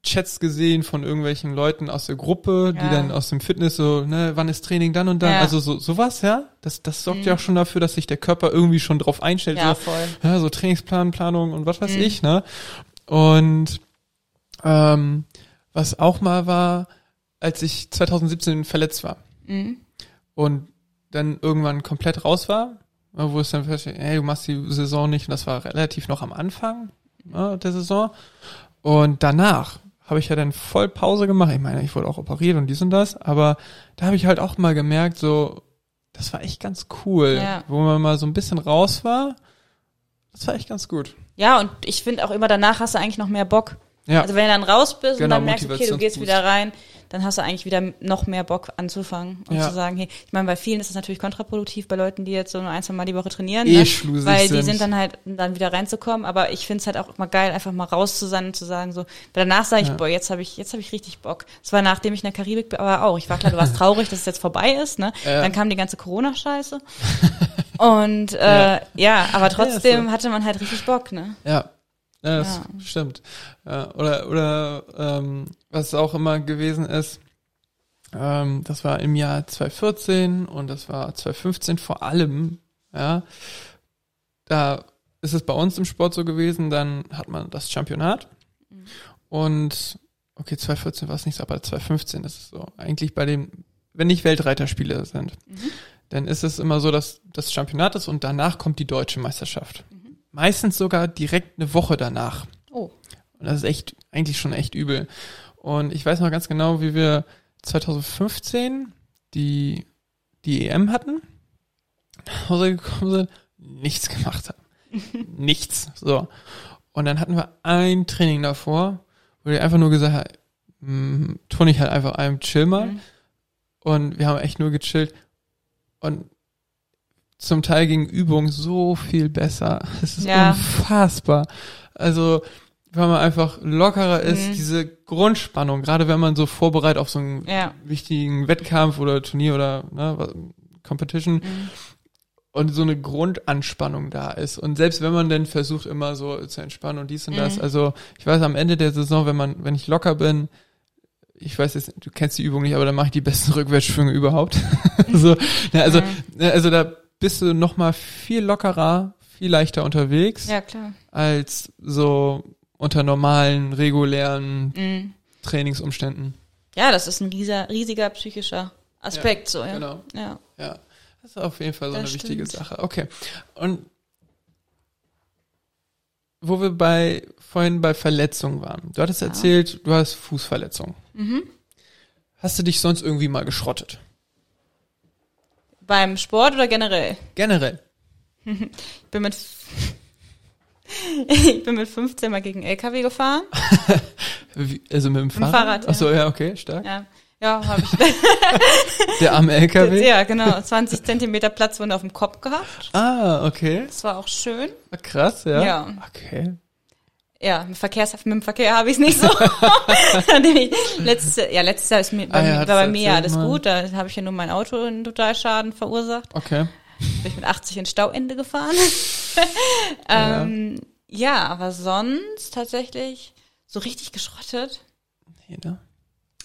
Chats gesehen von irgendwelchen Leuten aus der Gruppe, die
Ja.
dann aus dem Fitness so, ne, wann ist Training dann und dann,
Ja.
also so sowas, ja, das das sorgt ja auch schon dafür, dass sich der Körper irgendwie schon drauf einstellt,
Ja,
so,
voll.
ja, so Trainingsplan, Planung und was weiß ich, ne? Und ähm, was auch mal war, als ich 2017 verletzt war
Mhm.
und dann irgendwann komplett raus war, äh, wo es dann feststeht, hey, du machst die Saison nicht und das war relativ noch am Anfang äh, der Saison und danach habe ich ja dann voll Pause gemacht. Ich meine, ich wurde auch operiert und dies und das, aber da habe ich halt auch mal gemerkt, so, das war echt ganz cool,
Ja.
wo man mal so ein bisschen raus war. Das war echt ganz gut.
Ja, und ich finde auch immer danach hast du eigentlich noch mehr Bock.
Ja.
Also wenn du dann raus bist
Genau,
und dann merkst, okay, du gehst wieder rein, dann hast du eigentlich wieder noch mehr Bock anzufangen und
Ja.
zu sagen, hey, ich meine, bei vielen ist das natürlich kontraproduktiv, bei Leuten, die jetzt so nur ein, zwei Mal die Woche trainieren,
Eh
ne? weil die
sind.
sind dann halt, um dann wieder reinzukommen, aber ich finde es halt auch immer geil, einfach mal raus zu sein und zu sagen so, weil danach sage ich,
Ja.
boah, jetzt habe ich, jetzt habe ich richtig Bock. Das war nachdem ich in der Karibik bin, aber auch, ich war klar, du warst traurig, dass es jetzt vorbei ist, ne?
Ja.
Dann kam die ganze Corona-Scheiße und äh, ja. aber trotzdem
so.
hatte man halt richtig Bock, ne?
Ja, ja das
Ja.
stimmt. Oder oder ähm, was auch immer gewesen ist, ähm, das war im Jahr 2014 und das war 2015 vor allem, ja, da ist es bei uns im Sport so gewesen, dann hat man das Championat und okay, 2014 war es nicht so, aber 2015 ist es so. Eigentlich bei den, wenn nicht Weltreiterspiele sind, dann ist es immer so, dass das Championat ist und danach kommt die deutsche Meisterschaft. Meistens sogar direkt eine Woche danach.
Oh.
Und das ist echt, eigentlich schon echt übel. Und ich weiß noch ganz genau, wie wir 2015 die, die EM hatten, nach Hause gekommen sind, nichts gemacht haben. <laughs> nichts. So. Und dann hatten wir ein Training davor, wo die einfach nur gesagt hat, mm, tu nicht halt einfach einem chill mal.
Mhm.
Und wir haben echt nur gechillt. Und zum Teil ging Übung so viel besser. <laughs> Es ist
Ja.
unfassbar. Also, wenn man einfach lockerer ist,
Mhm.
diese Grundspannung, gerade wenn man so vorbereitet auf so einen
Ja.
wichtigen Wettkampf oder Turnier oder ne, Competition
Mhm.
und so eine Grundanspannung da ist. Und selbst wenn man dann versucht, immer so zu entspannen und dies und das,
Mhm.
also ich weiß am Ende der Saison, wenn man, wenn ich locker bin, ich weiß jetzt, du kennst die Übung nicht, aber dann mache ich die besten <laughs> Rückwärtsschwünge überhaupt. <laughs> so, ja, also,
Mhm.
ja, also da bist du noch mal viel lockerer, viel leichter unterwegs
Ja, klar.
als so unter normalen, regulären
Mhm.
Trainingsumständen.
Ja, das ist ein riesiger, riesiger psychischer Aspekt, so, ja.
Genau.
Ja.
Ja, das ist auf jeden Fall so
Das
eine wichtige
stimmt.
Sache. Okay. Und wo wir bei vorhin bei Verletzungen waren. Du hattest erzählt, du hast Fußverletzungen.
Mhm.
Hast du dich sonst irgendwie mal geschrottet?
Beim Sport oder generell?
Generell.
Ich bin mit, <laughs> ich bin mit 15 mal gegen LKW gefahren. <laughs>
Wie, also mit dem Fahrrad?
Fahrrad, ja.
Achso, ja, okay, stark.
Ja, ja habe ich. <laughs>
Der arme LKW.
ja, genau. 20 Zentimeter Platzwunde auf dem Kopf gehabt.
Ah, okay.
Das war auch schön.
Krass, ja.
Ja.
Okay.
Ja, mit, Verkehrs mit dem Verkehr habe ich es nicht so. <laughs> Letztes, ja, letztes Jahr ist mir, bei,
Ah, ja,
war bei mir ja alles
mal.
gut. Da habe ich ja nur mein Auto einen Totalschaden verursacht.
Okay.
Bin ich mit 80 ins Stauende gefahren. <laughs> ähm, ja, aber sonst tatsächlich so richtig geschrottet?
Nee, ne?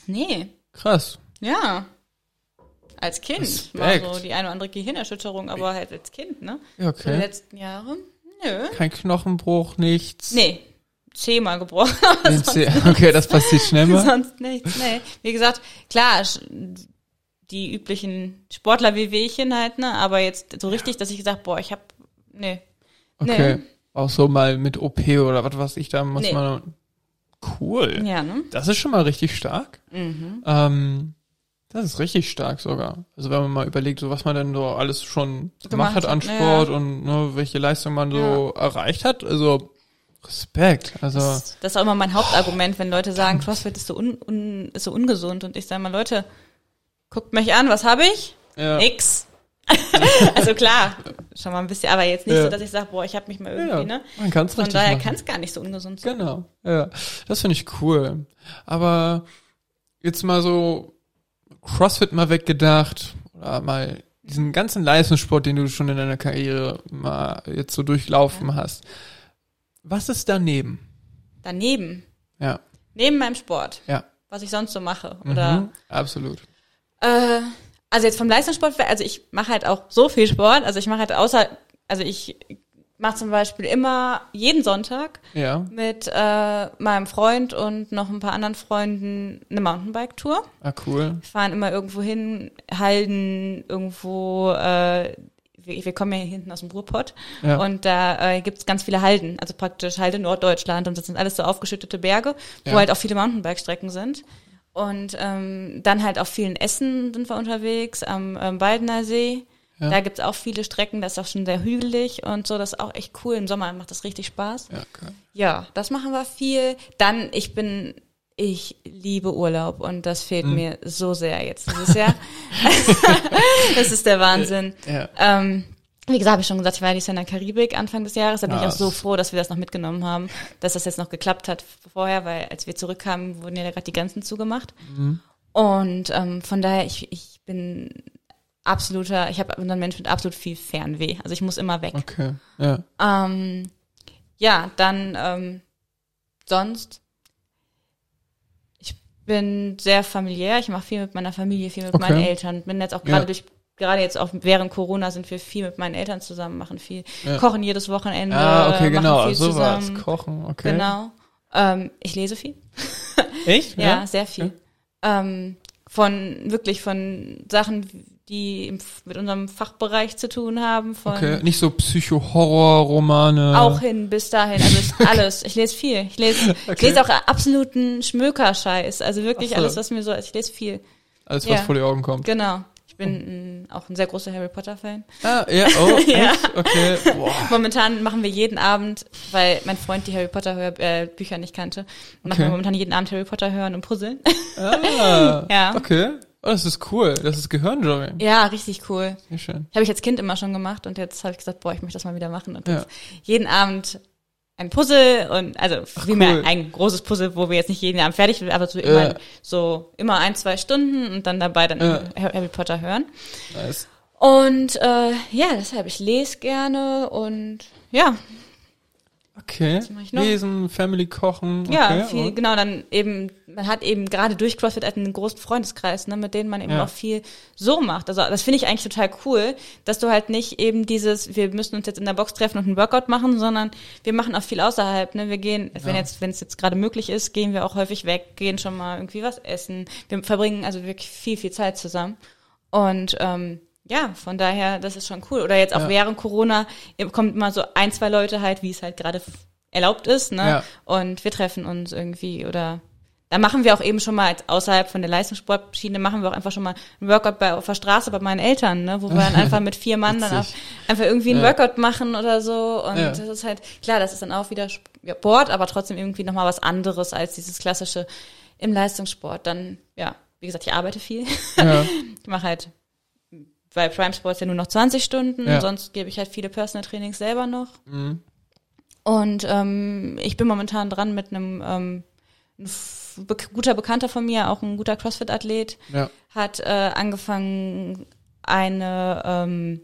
Nee.
Krass.
Ja. Als Kind.
Respekt.
so die eine oder andere Gehirnerschütterung, aber halt als Kind, ne?
Ja,
So die
okay.
letzten Jahre? Nö.
Kein Knochenbruch, nichts.
Nee. Zehnmal gebrochen. <laughs>
Okay, das passiert schnell mal.
Sonst nichts, nee. Wie gesagt, klar, die üblichen Sportler-WWchen halt, ne? Aber jetzt so richtig, dass ich gesagt, boah, ich hab, nee.
Okay.
Nee.
Auch so mal mit OP oder was weiß ich, da muss
Nee.
man. Cool.
Ja, ne?
Das ist schon mal richtig stark.
Mhm.
Ähm, das ist richtig stark sogar. Also wenn man mal überlegt, so was man denn so alles schon gemacht,
Gemacht
hat an Sport und ne, welche Leistung man so erreicht hat. Also Respekt. Also
Das, das ist auch immer mein Hauptargument, wenn Leute sagen, CrossFit ist so, un, un, ist so ungesund. Und ich sage mal, Leute, guckt mich an, was habe ich?
ja,
Nix. <laughs> also klar, schon mal ein bisschen, aber jetzt nicht
Ja.
so, dass ich sage, boah, ich habe mich mal irgendwie,
Ja,
ne?
man kann's
Von daher kann es gar nicht so ungesund sein.
Genau, ja. Das finde ich cool. Aber jetzt mal so CrossFit mal weggedacht oder mal diesen ganzen Leistungssport, den du schon in deiner Karriere mal jetzt so durchlaufen hast. Was ist daneben?
Daneben,
Ja,
neben meinem Sport,
ja.
was ich sonst so mache. Oder
Mhm, absolut.
Äh, also jetzt vom Leistungssport, also ich mache halt auch so viel Sport. Also ich mache halt außer, also ich mache zum Beispiel immer jeden Sonntag
Ja,
mit äh, meinem Freund und noch ein paar anderen Freunden eine Mountainbike-Tour.
ah, cool.
Wir fahren immer irgendwo hin, Halden, irgendwo, äh, wir, wir kommen ja hier hinten aus dem Ruhrpott
Ja.
und da äh, gibt's ganz viele Halden, also praktisch Halde Norddeutschland und das sind alles so aufgeschüttete Berge, wo
Ja.
halt auch viele Mountainbike-Strecken sind. Und ähm, dann halt auf vielen Essen sind wir unterwegs, am ähm, Baldener See.
Ja.
Da gibt's auch viele Strecken, das ist auch schon sehr hügelig und so, das ist auch echt cool. Im Sommer macht das richtig Spaß.
Ja, geil.
Ja, das machen wir viel. Dann, ich bin, ich liebe Urlaub und das fehlt
Mhm.
mir so sehr jetzt dieses Jahr. <laughs> das ist der Wahnsinn.
Ja.
Ähm, wie gesagt, habe ich schon gesagt, ich war ja dieses Jahr in der Karibik Anfang des Jahres. Da bin
Ja,
ich auch so froh, dass wir das noch mitgenommen haben, dass das jetzt noch geklappt hat vorher, weil als wir zurückkamen, wurden ja gerade die Grenzen zugemacht.
Mhm.
Und ähm, von daher, ich, ich bin absoluter, ich habe bin ein Mensch mit absolut viel Fernweh. Also ich muss immer weg.
Okay, ja.
Ähm, ja, dann ähm, sonst. Ich bin sehr familiär. Ich mache viel mit meiner Familie, viel mit
Okay.
meinen Eltern. Bin jetzt auch gerade
Ja.
durch gerade jetzt auch während Corona sind wir viel mit meinen Eltern zusammen, machen viel,
Ja.
kochen jedes Wochenende,
Ah, okay, genau,
viel
sowas.
zusammen.
Kochen, okay.
Genau. Ähm, ich lese viel.
Echt? <laughs>
Ja, sehr viel. Ähm, von wirklich von Sachen, die mit unserem Fachbereich zu tun haben, von
Okay, nicht so Psycho-Horror-Romane.
auch hin bis dahin. Also ist <laughs> alles. Ich lese viel. Ich lese, <laughs> ich
Okay.
lese auch absoluten Schmökerscheiß. Also wirklich
so.
alles, was mir so, ich lese viel.
Alles, was
ja.
vor die Augen kommt.
Genau. Ich bin ein, auch ein sehr großer Harry Potter Fan.
Ah, ja, oh, <laughs>
Ja.
echt? Okay. Boah.
Momentan machen wir jeden Abend, weil mein Freund die Harry Potter Hör äh, Bücher nicht kannte, machen
Okay.
wir momentan jeden Abend Harry Potter hören und puzzeln.
Ah,
Ja.
Okay. Oh, das ist cool. Das ist Gehirnjogging.
ja, richtig cool.
Sehr schön.
Habe ich als Kind immer schon gemacht und jetzt habe ich gesagt, boah, ich möchte das mal wieder machen. Und
Ja.
jeden Abend ein Puzzle und also wie
cool.
mehr ein großes Puzzle, wo wir jetzt nicht jeden Abend fertig sind, aber so immer
Ja.
so immer ein, zwei Stunden und dann dabei dann
Ja.
Harry Potter hören.
Nice.
Und äh, ja, deshalb ich lese gerne und ja,
Okay. Lesen, Family kochen. Okay.
ja, viel, genau, dann eben, man hat eben gerade durch CrossFit einen großen Freundeskreis, ne, mit denen man eben
Ja.
auch viel so macht. Also das finde ich eigentlich total cool, dass du halt nicht eben dieses, wir müssen uns jetzt in der Box treffen und einen Workout machen, sondern wir machen auch viel außerhalb. Ne? Wir gehen, wenn
Ja.
jetzt, wenn es jetzt gerade möglich ist, gehen wir auch häufig weg, gehen schon mal irgendwie was essen. Wir verbringen also wirklich viel, viel Zeit zusammen. Und ähm, ja, von daher, das ist schon cool. Oder jetzt auch
Ja.
während Corona kommt immer so ein, zwei Leute halt, wie es halt gerade erlaubt ist, ne?
Ja.
Und wir treffen uns irgendwie oder da machen wir auch eben schon mal außerhalb von der Leistungssportschiene machen wir auch einfach schon mal ein Workout bei auf der Straße bei meinen Eltern, ne, wo wir dann <laughs> einfach mit vier Mann dann auch einfach irgendwie ein
Ja.
Workout machen oder so und
Ja.
das ist halt klar, das ist dann auch wieder Sport, aber trotzdem irgendwie noch mal was anderes als dieses klassische im Leistungssport. Dann ja, wie gesagt, ich arbeite viel.
Ja. <laughs>
Ich mache halt bei Prime Sports ja nur noch 20 Stunden, sonst gebe ich halt viele Personal Trainings selber noch.
Mhm.
Und ähm, ich bin momentan dran mit einem ähm, be guter Bekannter von mir, auch ein guter CrossFit-Athlet,
Ja.
hat äh, angefangen, eine ähm,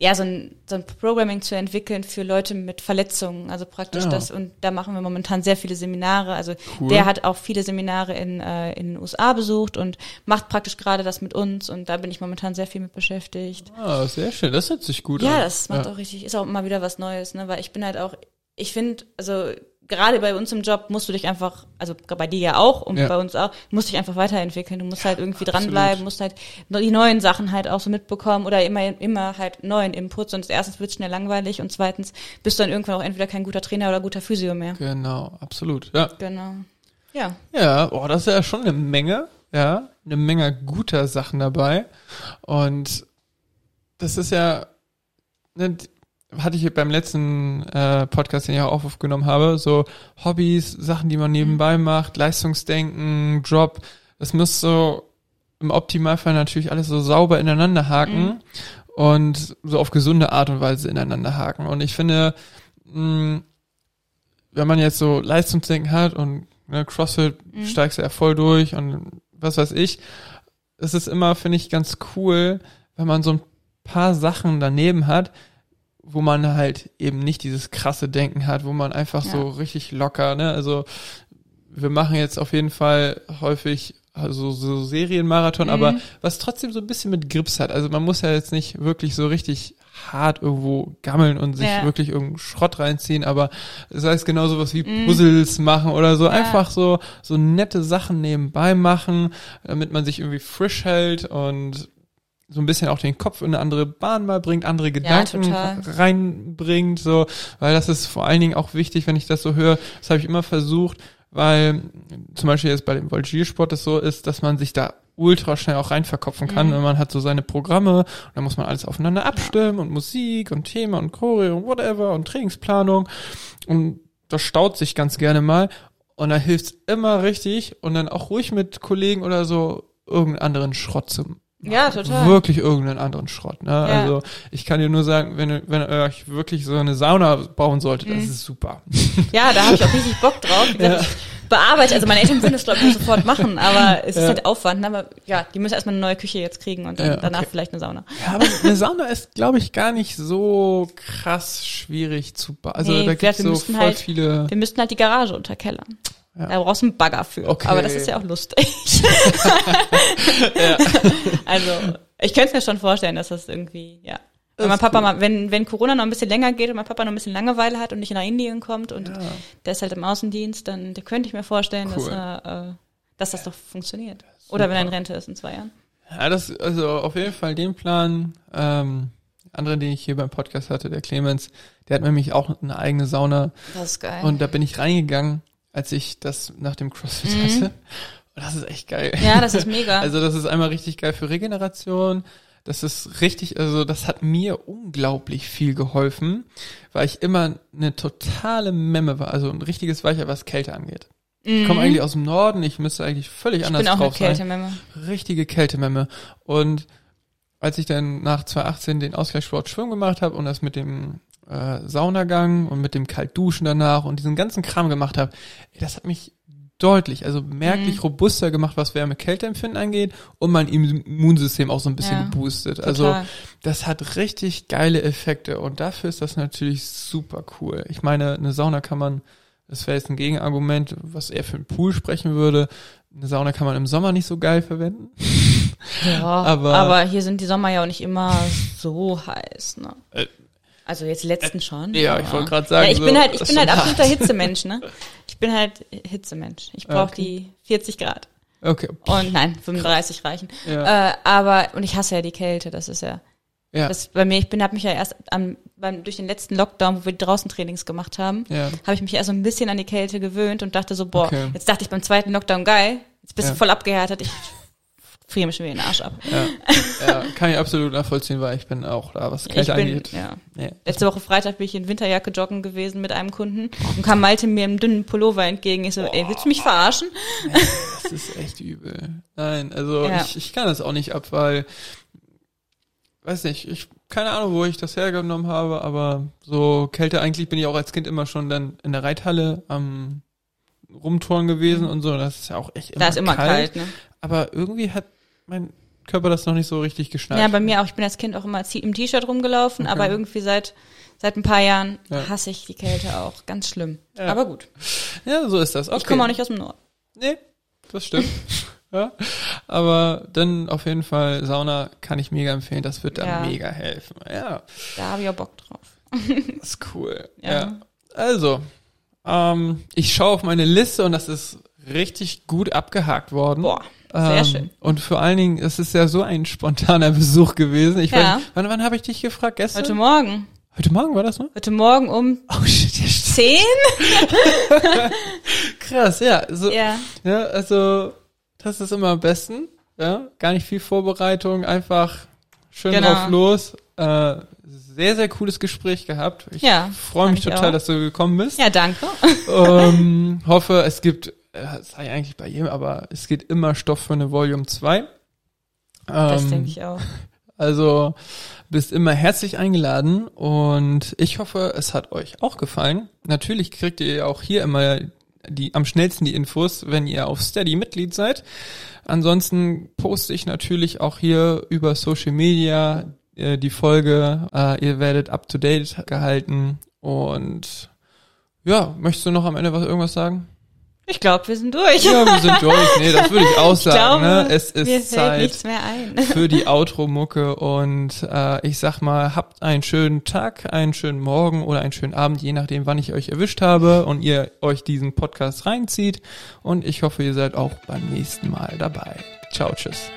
ja so ein, so ein Programming zu entwickeln für Leute mit Verletzungen. Also praktisch
Ja.
das und da machen wir momentan sehr viele Seminare. Also
Cool.
der hat auch viele Seminare in, äh, in den USA besucht und macht praktisch gerade das mit uns und da bin ich momentan sehr viel mit beschäftigt.
Ah, sehr schön. Das hört sich gut an.
Ja, das macht
ja.
auch richtig, ist auch immer wieder was Neues, ne? Weil ich bin halt auch, ich finde, also gerade bei uns im Job musst du dich einfach, also bei dir ja auch und
Ja.
bei uns auch, musst dich einfach weiterentwickeln. Du musst halt irgendwie
absolut.
dranbleiben, musst halt die neuen Sachen halt auch so mitbekommen oder immer, immer halt neuen Input. Sonst erstens wird schnell langweilig und zweitens bist du dann irgendwann auch entweder kein guter Trainer oder guter Physio mehr.
Genau, absolut. Ja.
Genau. Ja.
Ja, boah, das ist ja schon eine Menge, ja, eine Menge guter Sachen dabei. Und das ist ja, ne, hatte ich beim letzten äh, Podcast, den ich auch aufgenommen habe, so Hobbys, Sachen, die man nebenbei macht, Leistungsdenken, Job, das muss so im Optimalfall natürlich alles so sauber ineinander haken. und so auf gesunde Art und Weise ineinander haken. Und ich finde, mh, wenn man jetzt so Leistungsdenken hat und ne, CrossFit
Mhm.
steigst du ja voll durch und was weiß ich, es ist immer, finde ich, ganz cool, wenn man so ein paar Sachen daneben hat, wo man halt eben nicht dieses krasse Denken hat, wo man einfach
Ja.
so richtig locker, ne, also wir machen jetzt auf jeden Fall häufig also so Serienmarathon,
Mhm.
aber was trotzdem so ein bisschen mit Grips hat. Also man muss ja jetzt nicht wirklich so richtig hart irgendwo gammeln und sich
Ja.
wirklich irgendeinen Schrott reinziehen, aber das heißt genau sowas wie Puzzles machen oder so. Einfach so, so nette Sachen nebenbei machen, damit man sich irgendwie frisch hält und so ein bisschen auch den Kopf in eine andere Bahn mal bringt, andere Gedanken
total.
reinbringt, so, weil das ist vor allen Dingen auch wichtig, wenn ich das so höre. Das habe ich immer versucht, weil zum Beispiel jetzt bei dem Voltigiersport es so ist, dass man sich da ultra schnell auch rein verkopfen kann
Mhm.
und man hat so seine Programme und dann muss man alles aufeinander abstimmen und Musik und Thema und Choreo und whatever und Trainingsplanung und das staut sich ganz gerne mal und da hilft's immer richtig und dann auch ruhig mit Kollegen oder so irgendeinen anderen Schrott zu
Ja, total.
Wirklich irgendeinen anderen Schrott. Ne?
Ja.
Also ich kann dir nur sagen, wenn, wenn ihr euch wirklich so eine Sauna bauen solltet, das
Mhm.
ist super. <laughs>
Ja, da habe ich auch richtig Bock drauf. Wie gesagt, Ich bearbeite, also meine Eltern würden das glaube ich sofort machen, aber es ist
Ja.
halt Aufwand. ne? Aber ja, die müssen erstmal eine neue Küche jetzt kriegen und dann
Ja,
danach
okay.
vielleicht eine Sauna.
Ja, aber eine Sauna ist, glaube ich, gar nicht so krass schwierig zu bauen. Also
Nee,
da gibt's
wir
so voll
halt-
viele.
Wir müssten halt die Garage unterkellern.
Ja.
Da brauchst du einen Bagger für.
Okay.
Aber das ist ja auch lustig. <laughs> Also, ich könnte es mir schon vorstellen, dass das irgendwie, ja. Wenn mein Papa
cool.
mal, wenn, wenn Corona noch ein bisschen länger geht und mein Papa noch ein bisschen Langeweile hat und nicht nach Indien kommt und
Ja.
der ist halt im Außendienst, dann da könnte ich mir vorstellen, dass,
Cool.
er, äh, dass das doch funktioniert. Oder wenn er in Rente ist in zwei Jahren.
Ja, das, also auf jeden Fall den Plan. Ähm, andere, den ich hier beim Podcast hatte, der Clemens, der hat nämlich auch eine eigene Sauna
Das ist geil.
und da bin ich reingegangen, als ich das nach dem CrossFit
Mhm.
hatte. Und das ist echt geil.
ja, das ist mega. <laughs>
Also das ist einmal richtig geil für Regeneration. Das ist richtig, also das hat mir unglaublich viel geholfen, weil ich immer eine totale Memme war, also ein richtiges Weicher, was Kälte angeht. Ich komme eigentlich aus dem Norden, ich müsste eigentlich völlig
Mhm. ich
anders
bin auch
drauf
eine
sein.
Kältememme.
Richtige Kältememme. Und als ich dann nach 2018 den Ausgleichssport Schwimmen gemacht habe und das mit dem äh, Saunagang und mit dem Kaltduschen danach und diesen ganzen Kram gemacht habe, ey, das hat mich deutlich, also merklich
Mhm.
robuster gemacht, was Wärme-Kälteempfinden angeht und mein Immunsystem auch so ein bisschen
Ja,
geboostet. Also
Total.
das hat richtig geile Effekte und dafür ist das natürlich super cool. Ich meine, eine Sauna kann man, das wäre jetzt ein Gegenargument, was eher für einen Pool sprechen würde, eine Sauna kann man im Sommer nicht so geil verwenden.
Ja, <laughs>
aber-
aber, hier sind die Sommer ja auch nicht immer so heiß, ne?
Äh,
Also jetzt letzten schon.
ja,
aber-
ich wollte gerade sagen,
Ja, ich
so,
bin halt, ich bin halt absoluter
hart.
Hitzemensch, ne? Ich bin halt Hitzemensch. Ich brauche
Okay.
die 40 Grad.
Okay.
Und nein, 35 reichen.
Ja.
Äh, aber, und ich hasse ja die Kälte, das ist ja,
Ja.
das bei mir, ich bin, habe mich ja erst am, beim, durch den letzten Lockdown, wo wir draußen Trainings gemacht haben,
Ja.
habe ich mich erst so ein bisschen an die Kälte gewöhnt und dachte so, boah,
Okay.
jetzt dachte ich beim zweiten Lockdown, geil, jetzt bist
Ja.
du voll abgehärtet, ich friere mir schon wieder den Arsch ab.
Ja. <laughs> ja, kann ich absolut nachvollziehen, weil ich bin auch da, was Kälte angeht.
ja.
Nee.
Letzte Woche Freitag bin ich in Winterjacke joggen gewesen mit einem Kunden und kam Malte mir im dünnen Pullover entgegen. Ich so, ey, willst du mich verarschen?
Das ist echt übel. Nein, also
Ja.
ich, ich kann das auch nicht ab, weil, weiß nicht, ich, keine Ahnung, wo ich das hergenommen habe, aber so Kälte, eigentlich bin ich auch als Kind immer schon dann in der Reithalle am Rumtouren gewesen und so, das ist ja auch echt immer
Da ist immer kalt, ne?
Aber irgendwie hat mein Körper das noch nicht so richtig geschnallt.
Ja, bei mir auch. Ich bin als Kind auch immer im T-Shirt rumgelaufen,
Okay.
aber irgendwie seit seit ein paar Jahren
Ja.
hasse ich die Kälte auch. Ganz schlimm.
Ja.
Aber gut.
Ja, so ist das. Okay.
Ich komme auch nicht aus dem Norden.
Nee, das stimmt. <laughs> ja. Aber dann auf jeden Fall Sauna kann ich mega empfehlen. Das wird da mega helfen. Ja,
Da habe ich auch Bock drauf.
das ist cool. <laughs> Ja.
Ja.
Also, ähm, ich schaue auf meine Liste und das ist richtig gut abgehakt worden.
Boah, sehr
Ähm,
schön.
Und vor allen Dingen, es ist ja so ein spontaner Besuch gewesen. Ich
Ja.
weiß, wann, wann habe ich dich gefragt? Gestern?
Heute Morgen.
Heute Morgen war das, ne?
Heute Morgen um
Oh shit, ja.
10? <laughs>
krass, ja. So,
Ja.
Ja, also das ist immer am besten. Ja, gar nicht viel Vorbereitung, einfach schön
Genau.
drauf los. Äh, sehr, sehr cooles Gespräch gehabt. Ich
Ja,
freue mich total, dass du gekommen bist.
Ja, danke.
ähm, hoffe, es gibt, äh, das sei eigentlich bei jedem, aber es gibt immer Stoff für eine Volume 2.
Das
Ähm,
denke ich auch. <laughs>
Also bist immer herzlich eingeladen und ich hoffe, es hat euch auch gefallen. Natürlich kriegt ihr auch hier immer die am schnellsten die Infos, wenn ihr auf Steady Mitglied seid. Ansonsten poste ich natürlich auch hier über Social Media äh, die Folge. Äh, ihr werdet up to date gehalten und ja, möchtest du noch am Ende was irgendwas sagen?
Ich glaube, wir sind durch.
Ja, wir sind durch. Nee, das würde ich <laughs> auch sagen.
glaube,
ne? Es ist Zeit
nichts mehr ein. <laughs>
für die Outro-Mucke und äh, ich sag mal, habt einen schönen Tag, einen schönen Morgen oder einen schönen Abend, je nachdem, wann ich euch erwischt habe und ihr euch diesen Podcast reinzieht und ich hoffe, ihr seid auch beim nächsten Mal dabei. Ciao, tschüss.